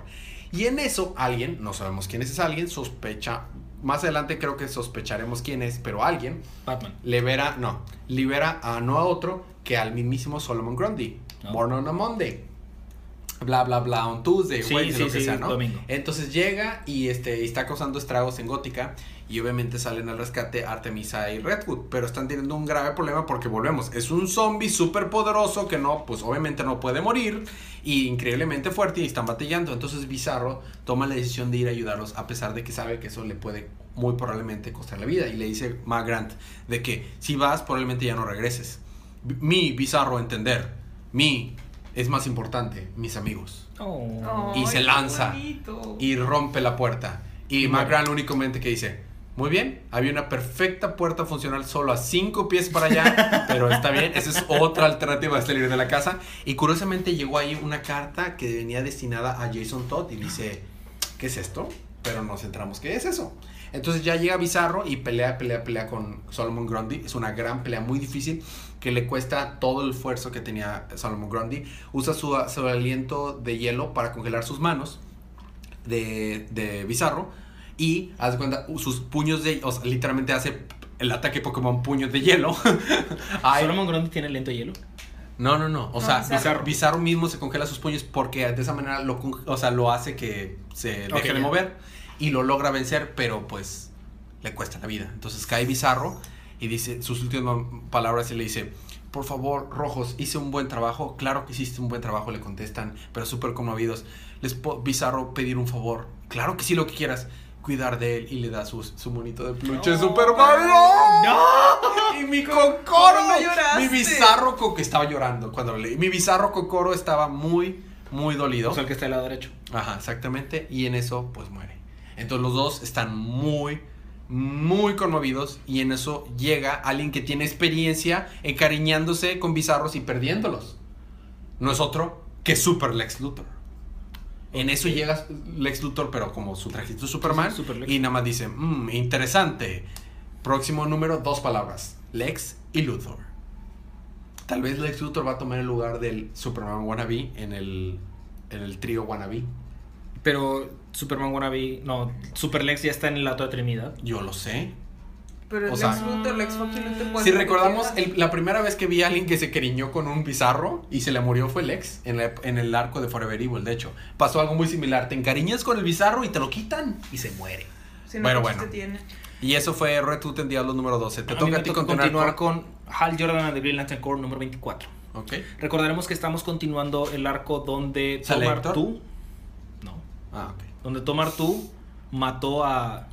Y en eso alguien, no sabemos quién es ese alguien, sospecha, más adelante creo que sospecharemos quién es, pero alguien Batman. libera, no, libera a no a otro que al mismísimo Solomon Grundy. No. Born on a Monday. Bla bla bla on Tuesday, Sí, Wednesday, sí, lo que sí, sea, ¿no? domingo. Entonces llega y este y está causando estragos en Gótica y obviamente salen al rescate Artemisa y Redwood, pero están teniendo un grave problema porque volvemos, es un zombie súper poderoso que no, pues obviamente no puede morir y increíblemente fuerte y están batallando, entonces Bizarro toma la decisión de ir a ayudarlos a pesar de que sabe que eso le puede muy probablemente costar la vida y le dice Ma Grant de que si vas probablemente ya no regreses. Mi Bizarro entender, mi es más importante, mis amigos Oh. Y se lanza. y rompe la puerta. Y Y McGran únicamente que dice, muy bien, había una perfecta puerta funcional solo a cinco pies para allá, pero está bien, esa es otra alternativa de salir de la casa. Y curiosamente llegó ahí una carta que venía destinada a Jason Todd y dice, ¿qué es esto? Pero nos centramos, ¿qué es eso? Entonces ya llega Bizarro y pelea, pelea, pelea con Solomon Grundy. Es una gran pelea muy difícil que le cuesta todo el esfuerzo que tenía Solomon Grundy. Usa su, su aliento de hielo para congelar sus manos de, de Bizarro. Y, haz de cuenta, sus puños de... O sea, literalmente hace el ataque Pokémon puños de hielo. Solomon Grundy tiene lento hielo. no, no, no. O No, sea, Bizarro. Mismo se congela sus puños porque de esa manera lo, o sea, lo hace que se deje de mover y lo logra vencer, pero pues le cuesta la vida. Entonces cae Bizarro y dice sus últimas palabras y le dice, por favor, Rojos, hice un buen trabajo. Claro que hiciste un buen trabajo, le contestan, pero súper conmovidos. Les puedo, Bizarro, pedir un favor. Claro que sí, lo que quieras. Cuidar de él y le da su, su monito de peluche No, Superman. ¡No! Y mi Cocoro, ¿Cómo no lloraste? mi bizarro co- que estaba llorando cuando lo leí. Mi bizarro Cocoro estaba muy, muy dolido. O sea, el que está del lado derecho. Ajá, exactamente. Y en eso, pues muere. Entonces los dos están muy, muy conmovidos. Y en eso llega alguien que tiene experiencia encariñándose con bizarros y perdiéndolos. No es otro que Super Lex Luthor. En eso llega Lex Luthor, pero como su trajito de Superman. Super y nada más dice, "Mm, interesante. Próximo número, dos palabras. Lex y Luthor. Tal vez Lex Luthor va a tomar el lugar del Superman Wannabe en el, en el trío Wannabe. Pero Superman Wannabe. No, Super Lex ya está en la otra Trinidad. Yo lo sé. Pero el O sea- Lex Luthor, Lex Fucking Luthor puede Si recordamos, el- la primera vez que vi a alguien que se cariñó con un bizarro y se le murió fue Lex en, la- en el arco de Forever Evil. De hecho, pasó algo muy similar. Te encariñas con el bizarro y te lo quitan y se muere. Si no, Bueno, bueno. te tiene. Y eso fue Red Hood en Diablos número 12. Te A toca a ti continuar, continuar con... con Hal Jordan and the Green Lantern Corps número 24. Ok. Recordaremos que estamos continuando el arco donde ¿Sale Tomar tú. No. Ah, ok. Donde Tomar tú mató a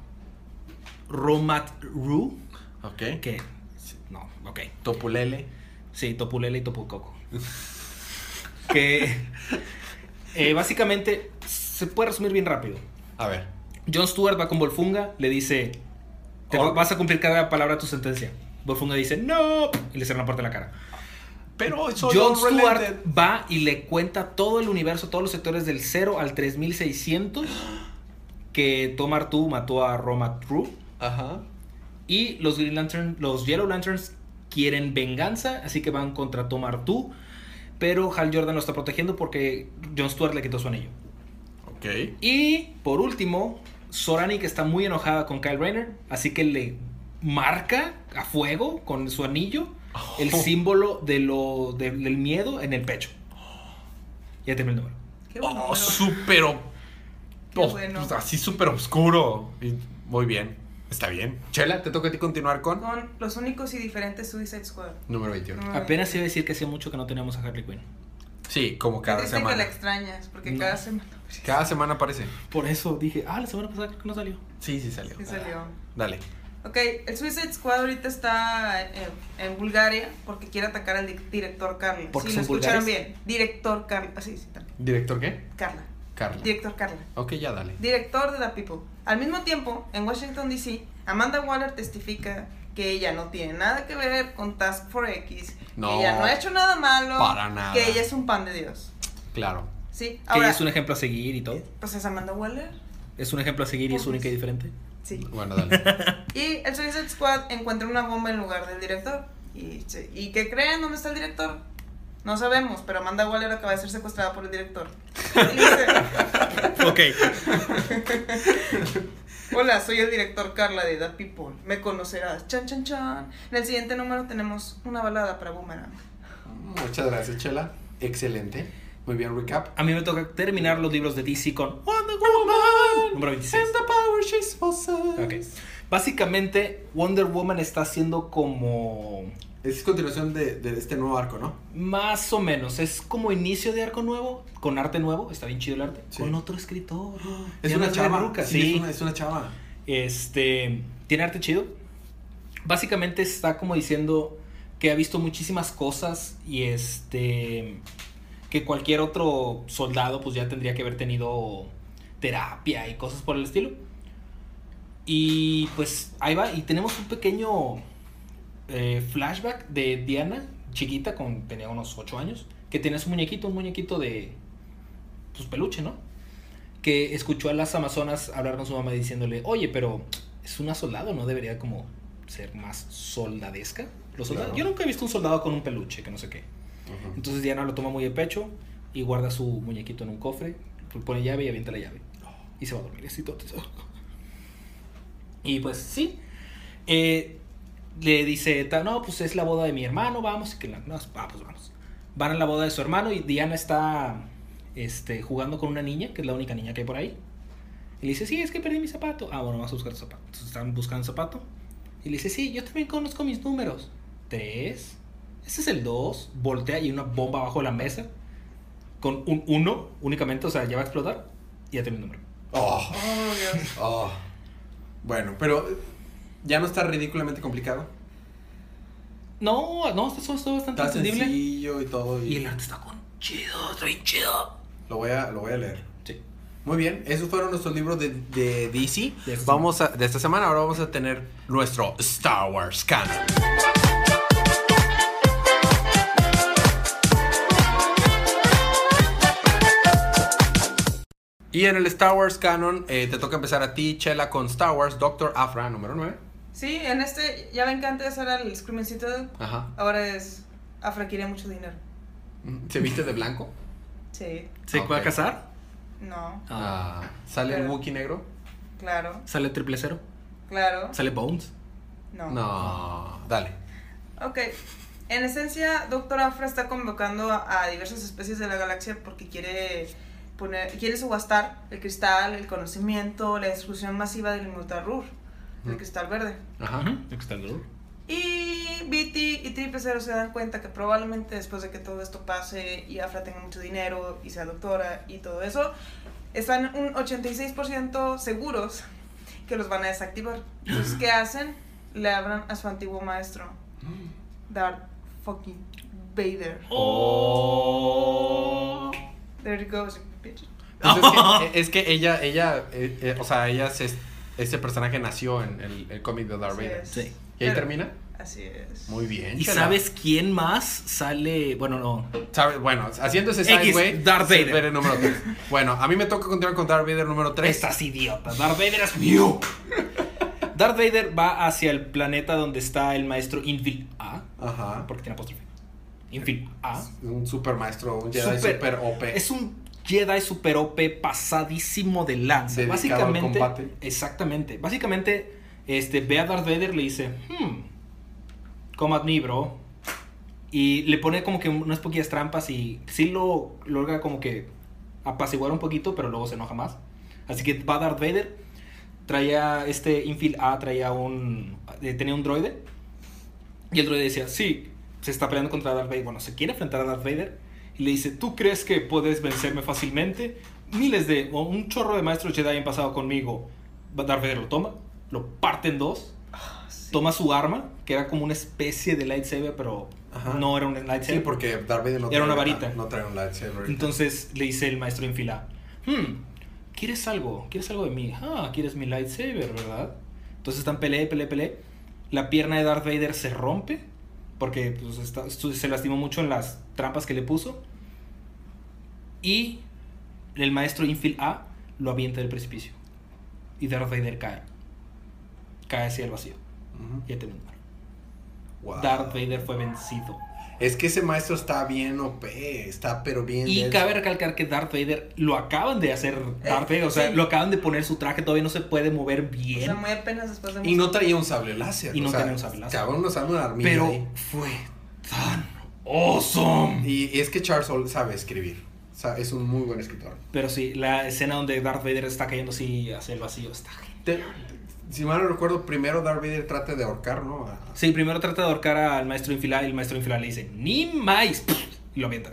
Romat Ru. Ok. Que. No, ok. Topulele. Sí, Topulele y Topucoco. que. eh, básicamente se puede resumir bien rápido. A ver. John Stewart va con Volfunga, le dice: Te Oh. vas a cumplir cada palabra de tu sentencia. Volfunga dice: No, y le cierra la puerta en la cara. Pero John. Stewart va y le cuenta todo el universo, todos los sectores del 0 al 3600 que Tom Artu mató a Roma True Ajá. y los Green Lantern, los Yellow Lanterns quieren venganza, así que van contra Tom Artu, pero Hal Jordan lo está protegiendo porque John Stewart le quitó su anillo. Ok. Y por último, Soranik está muy enojada con Kyle Rayner, así que le marca a fuego con su anillo el Oh. símbolo de lo, de- del miedo en el pecho. Ya terminé el número. Qué bueno. Oh, súper. oh, bueno. pues, así súper oscuro. Y muy bien. Está bien. Chela, te toca a ti continuar con Con los únicos y diferentes Suicide Squad. número 21. Número Apenas iba a 21. decir que hacía mucho que no teníamos a Harley Quinn. Sí, como cada Dicen que la semana. extrañas, porque No. cada semana Cada semana aparece. Por eso dije, ah, la semana pasada creo que no salió. Sí, sí salió. sí salió. Dale. Ok, el Suicide Squad ahorita está en, en Bulgaria porque quiere atacar al di- director Carla. ¿Porque sí, lo escucharon vulgares? bien. Director Carla. Ah, sí, sí, también. ¿Director qué? Carla. Carla. Director Carla. Ok, ya dale. Director de The People. Al mismo tiempo, en Washington, D.C., Amanda Waller testifica que ella no tiene nada que ver con Task Force X, No, que ella no ha hecho nada malo, para nada. que ella es un pan de Dios. Claro. ¿Sí? Que Ahora, es un ejemplo a seguir y todo. pues es Amanda Waller. Es un ejemplo a seguir y es Pues, única y diferente. Sí. Bueno, dale. Y el Suicide Squad encuentra una bomba en lugar del director. ¿Y, ¿y qué creen? ¿Dónde está el director? No sabemos, pero Amanda Waller acaba de ser secuestrada por el director. Ok. Hola, soy el director Carla de The People. Me conocerás. Chan, chan, chan. En el siguiente número tenemos una balada para Boomerang. Muchas gracias, Chela. Excelente. Muy bien, recap. A mí me toca terminar los libros de DC con Wonder Woman. Número 26. And the power she's possessed. Ok. Básicamente, Wonder Woman está haciendo como. Es continuación de, de este nuevo arco, ¿no? Más o menos. Es como inicio de arco nuevo. Con arte nuevo. Está bien chido el arte. Sí. Con otro escritor. Es una chava. Sí. Es, una, es una chava. Este. Tiene arte chido. Básicamente está como diciendo que ha visto muchísimas cosas y este. Que cualquier otro soldado, pues ya tendría que haber tenido terapia y cosas por el estilo. Y pues ahí va. Y tenemos un pequeño eh, flashback de Diana, chiquita, con, tenía unos 8 años, que tenía su muñequito, un muñequito de. Pues peluche, ¿no? Que escuchó a las amazonas hablar con su mamá diciéndole, oye, pero es una soldado, ¿no debería como ser más soldadesca? Los soldados. Claro. Yo nunca he visto un soldado con un peluche, que no sé qué. Entonces Diana lo toma muy de pecho y guarda su muñequito en un cofre, pone llave y avienta la llave. Y se va a dormir así todo. Y pues sí. Eh, le dice, no, pues es la boda de mi hermano, vamos. Y que no, ah, pues vamos. Van a la boda de su hermano y Diana está este, jugando con una niña, que es la única niña que hay por ahí. Y le dice, sí, es que perdí mi zapato. Ah, bueno, vamos a buscar tu zapato. Entonces están buscando el zapato. Y le dice, sí, yo también conozco mis números. Tres. Ese es el dos. Voltea y hay una bomba abajo de la mesa. Con un uno únicamente, o sea, ya va a explotar. Y ya tiene el número. Oh, Oh, Dios. oh. Bueno, pero ya no está ridículamente complicado. No, no, esto es todo bastante Está entendible. sencillo y todo. Y Y el arte está con chido, está bien chido. lo, voy a, lo voy a leer. Sí. Muy bien, esos fueron nuestros libros de, de DC. De esta vamos a, de esta semana, ahora vamos a tener nuestro Star Wars canon. Y en el Star Wars canon eh, te toca empezar a ti, Chela, con Star Wars Doctor Afra, número 9. Sí, en este, ya ven que antes era el Screaming Citadel, Ajá. ahora es Afra quiere mucho dinero. ¿Se viste de blanco? Sí, ¿Se Ok. va a casar? no, Ah, ¿Sale el Wookiee negro? claro, ¿Sale triple cero? claro, ¿Sale Bones? no. No, dale. Ok, en esencia, Doctor Afra está convocando a, diversas especies de la galaxia porque quiere poner, quiere subastar el cristal, el conocimiento, la destrucción masiva del inmortal Rur, el cristal verde. Ajá. Y BT y Triple Zero se dan cuenta que probablemente después de que todo esto pase y Afra tenga mucho dinero y sea doctora y todo eso, están un 86% seguros que los van a desactivar. Entonces, ¿qué hacen? Le hablan a su antiguo maestro, Darth fucking Vader. Oh. There it goes, bitch. Pues es, que, es que ella, ella, eh, eh, o sea, ella, se, ese personaje nació en el, el cómic de Darth Vader. Sí. ¿Y ahí Pero- termina? Así es. Muy bien. ¿Y sabes quién más sale? Bueno, no. ¿Sabes? Bueno, haciendo ese X, sideway. Darth Vader. el número 3. Bueno, a mí me toca continuar con Darth Vader número 3. Estás idiota. Darth Vader es mío. Darth Vader va hacia el planeta donde está el maestro Invil A. Ajá. Porque tiene apóstrofe. Invil A. Un super maestro, un Jedi Super- super, OP. Es un Jedi super OP pasadísimo de lanza. Dedicado al Básicamente. combate. Exactamente. Básicamente, este, ve a Darth Vader y le dice: Hmm. Come at me, bro. Y le pone como que unas poquillas trampas y sí lo logra como que apaciguar un poquito, pero luego se enoja más. Así que va Darth Vader, traía este Infil A, traía un. eh, tenía un droide. Y el droide decía: Sí, se está peleando contra Darth Vader. Bueno, se quiere enfrentar a Darth Vader. Y le dice: ¿Tú crees que puedes vencerme fácilmente? Miles de. o un chorro de maestros Jedi han pasado conmigo. Darth Vader lo toma, lo parte en dos. Toma su arma, que era como una especie de lightsaber, pero Ajá. no era un lightsaber. Sí, porque Darth Vader no Era una varita. No trae un lightsaber. Entonces le dice el maestro en fila, hmm, ¿quieres algo? ¿Quieres algo de mí? Ah, ¿quieres mi lightsaber, verdad? Entonces están peleé, peleé, peleé. La pierna de Darth Vader se rompe porque pues, está- se lastimó mucho en las trampas que le puso. Y el maestro Infil A lo avienta del precipicio. Y Darth Vader cae. Cae hacia el vacío. Ujú. Ya terminó. Wow. Darth Vader fue vencido. Es que ese maestro está bien OP, está pero bien. Y denso. cabe recalcar que Darth Vader lo acaban de hacer Darth Eh, Vader, o sea, sí. lo acaban de poner su traje, todavía no se puede mover O bien. sea, muy apenas después de Y no traía un sable láser. Y no o sea, tenía un sable láser. Cabrón, nos una armilla pero ahí. fue tan awesome. Y, y es que Charles Soule sabe escribir. O sea, es un muy buen escritor. Pero sí, la escena donde Darth Vader está cayendo así hacia el vacío está genial. Te- si mal no recuerdo, primero Darth Vader trata de ahorcar, ¿no? A- Sí, primero trata de ahorcar al maestro infilal y el maestro infilal le dice, ni más. Y lo avienta.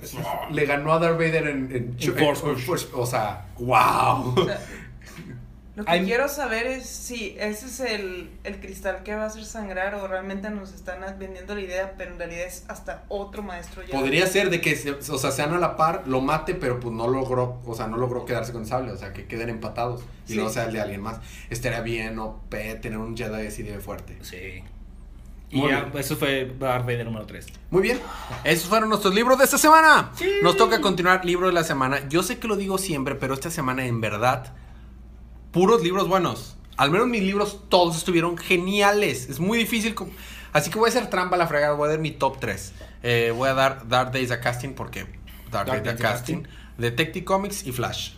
Le ganó a Darth Vader en, en, En Force en- Push. Force- O sea, wow. O sea, lo que I'm- quiero saber es si ese es el, el cristal que va a hacer sangrar o realmente nos están vendiendo la idea, pero en realidad es hasta otro maestro. ya. Podría ser de que, se- o sea, sean a la par, lo mate, pero pues no logró, o sea, no logró quedarse con el sable, o sea, que queden empatados y Sí. luego sea el de alguien más. Estaría bien, OP, tener un Jedi así de fuerte. Sí. Y ya, bien. eso fue Darth Vader número 3. Muy bien, esos fueron nuestros libros de esta semana. Nos toca continuar libro de la semana. Yo sé que lo digo siempre, pero esta semana en verdad, puros libros buenos. Al menos mis libros todos estuvieron geniales. Es muy difícil. Así que voy a hacer trampa a la fregada. Voy a dar mi top 3. voy a dar Dark Days a Casting porque Dark, Dark Days a Days a Casting, Detective Comics y Flash.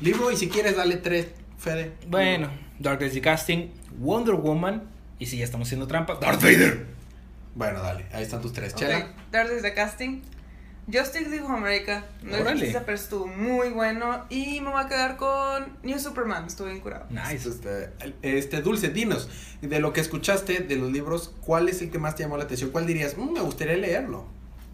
Libro y si quieres dale 3, Fede. Bueno, Dark Days of Casting, Wonder Woman, y si ya estamos haciendo trampa, Darth Vader. Bueno, dale. Ahí están tus tres. Ok, Chela. Darth is the casting. Justice League of America. No justicia, pero estuvo muy bueno. Y me voy a quedar con New Superman. Estuvo bien curado. Nice. Este, este, Dulce, dinos, de lo que escuchaste de los libros, ¿cuál es el que más te llamó la atención? ¿Cuál dirías? "Mm, me gustaría leerlo.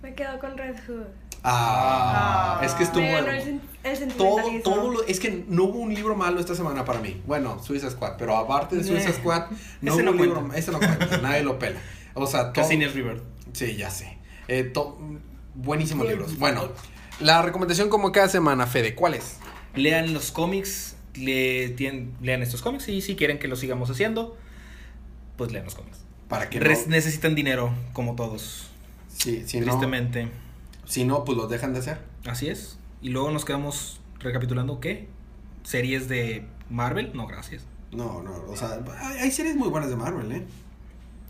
Me quedo con Red Hood. Ah, Ah. es que estuvo bueno. el, el Todo, todo lo- es que no hubo un libro malo esta semana para mí. Bueno, Suiza Squad, pero aparte de Suiza Eh, Squad, no ese hubo no un libro, cuenta. ese no cuenta, nadie lo pela. O sea, todo, River. Sí, ya sé. Eh, to- buenísimos libros. Bueno, la recomendación como cada semana, Fede, ¿cuál es? Lean los cómics, le, tien- lean estos cómics y si quieren que lo sigamos haciendo, pues lean los cómics. Para que no, necesitan dinero, como todos, sí, si no, tristemente. si no, pues los dejan de hacer. Así es. Y luego nos quedamos recapitulando, ¿qué? ¿Series de Marvel? No, gracias. No, no, o sea, hay, series muy buenas de Marvel, ¿eh?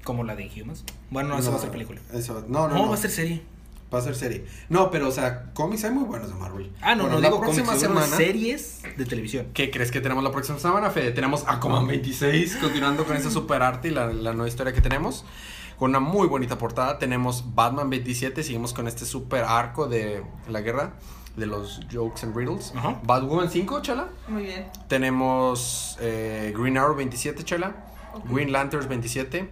Como la de Inhumans. Bueno, no, esa va a ser película. Eso, no, no, No, no, va a ser serie. Va a ser serie. No, pero, o sea, cómics hay muy buenos de Marvel. Ah, no, Bueno, no la digo próxima cómics, semana. series de televisión. ¿Qué crees que tenemos la próxima semana, Fede? Tenemos Aquaman 26, continuando con esta super arte y la, la nueva historia que tenemos. Con una muy bonita portada. Tenemos Batman 27, seguimos con este super arco de la guerra, de los jokes and riddles. Ajá. Batwoman 5, chala. Muy bien. Tenemos eh, Green Arrow 27, chala. Green Lanterns 27.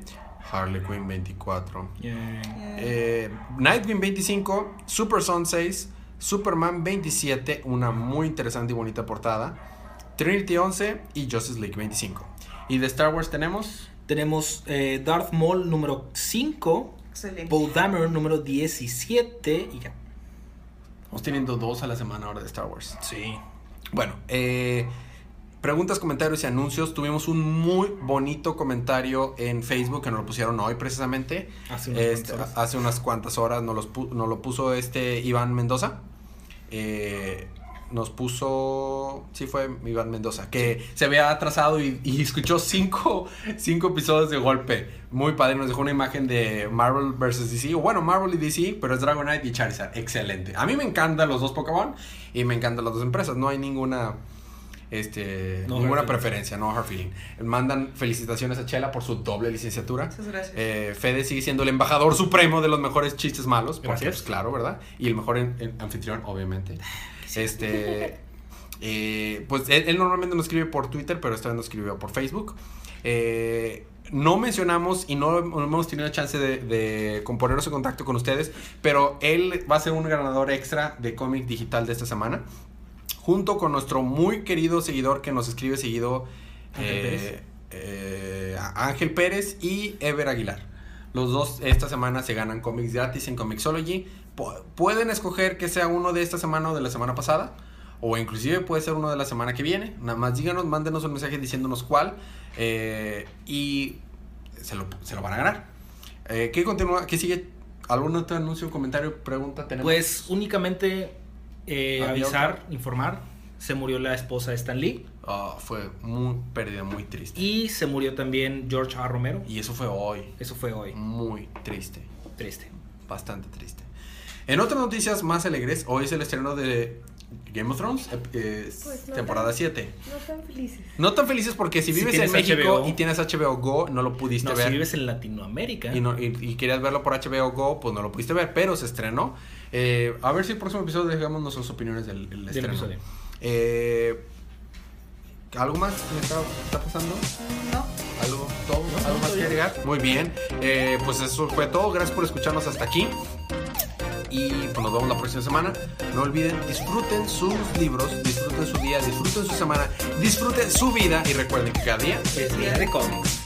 Harley Quinn 24. Yeah. Eh, Nightwing 25, Super Son 6, Superman 27, una muy interesante y bonita portada, Trinity 11 y Justice League 25. Y de Star Wars tenemos Tenemos eh, Darth Maul número 5, Excelente. Poe Dameron número 17 y ya. Estamos teniendo dos a la semana ahora de Star Wars. Sí. Bueno, eh, preguntas, comentarios y anuncios. Tuvimos un muy bonito comentario en Facebook que nos lo pusieron hoy precisamente. Hace unas Este, cuantas horas. hace unas cuantas horas nos, los pu- nos lo puso este Iván Mendoza. Eh, nos puso, sí fue Iván Mendoza, que se había atrasado y, y escuchó cinco, cinco episodios de golpe. Muy padre, nos dejó una imagen de Marvel vs. DC, o bueno, Marvel y DC, pero es Dragonite y Charizard. Excelente. A mí me encantan los dos Pokémon y me encantan las dos empresas. No hay ninguna... Este, No ninguna preferencia, no hard feeling. Mandan felicitaciones a Chela por su doble licenciatura. Muchas gracias. Eh, Fede sigue siendo el embajador supremo de los mejores chistes malos. Porque, pues, claro, ¿verdad? Y el mejor en- en- anfitrión, obviamente. Este. Eh, pues él, él normalmente nos escribe por Twitter, pero esta vez nos escribió por Facebook. Eh, no mencionamos y no, no hemos tenido chance de, de ponernos en contacto con ustedes, pero él va a ser un ganador extra de cómic digital de esta semana, junto con nuestro muy querido seguidor que nos escribe seguido, Ángel eh, Pérez. eh, Ángel Pérez y Ever Aguilar. Los dos esta semana se ganan cómics gratis en Comixology. Pu- pueden escoger que sea uno de esta semana o de la semana pasada. O inclusive puede ser uno de la semana que viene. Nada más díganos, mándenos un mensaje diciéndonos cuál. eh, y se lo, se lo van a ganar. Eh, ¿Qué continúa? ¿Qué sigue? ¿Algún otro anuncio, comentario, pregunta tenemos? Pues únicamente eh, ¿Había avisar, informar. Se murió la esposa de Stan Lee. Ah, fue muy pérdida, muy triste. Y se murió también George A. Romero. Y eso fue hoy. Eso fue hoy. Muy triste. Triste. Bastante triste. En otras noticias más alegres, hoy es el estreno de Game of Thrones, eh, Pues no temporada tan- 7. No tan felices. No tan felices porque si Si vives en México HBO. y tienes HBO Go, no lo pudiste No, ver. si vives en Latinoamérica. y, no- y- y querías verlo por HBO Go, pues no lo pudiste ver, pero se estrenó. Eh, a ver si el próximo episodio dejamos nuestras opiniones del, del del estreno. episodio. Eh, ¿Algo más que está, está pasando? ¿No? ¿Algo, todo, No, ¿algo no, más que agregar? Muy bien. Eh, pues eso fue todo. Gracias por escucharnos hasta aquí. Y pues nos vemos la próxima semana. No olviden, disfruten sus libros, disfruten su día, disfruten su semana, disfruten su vida y recuerden que cada día Es día de cómics.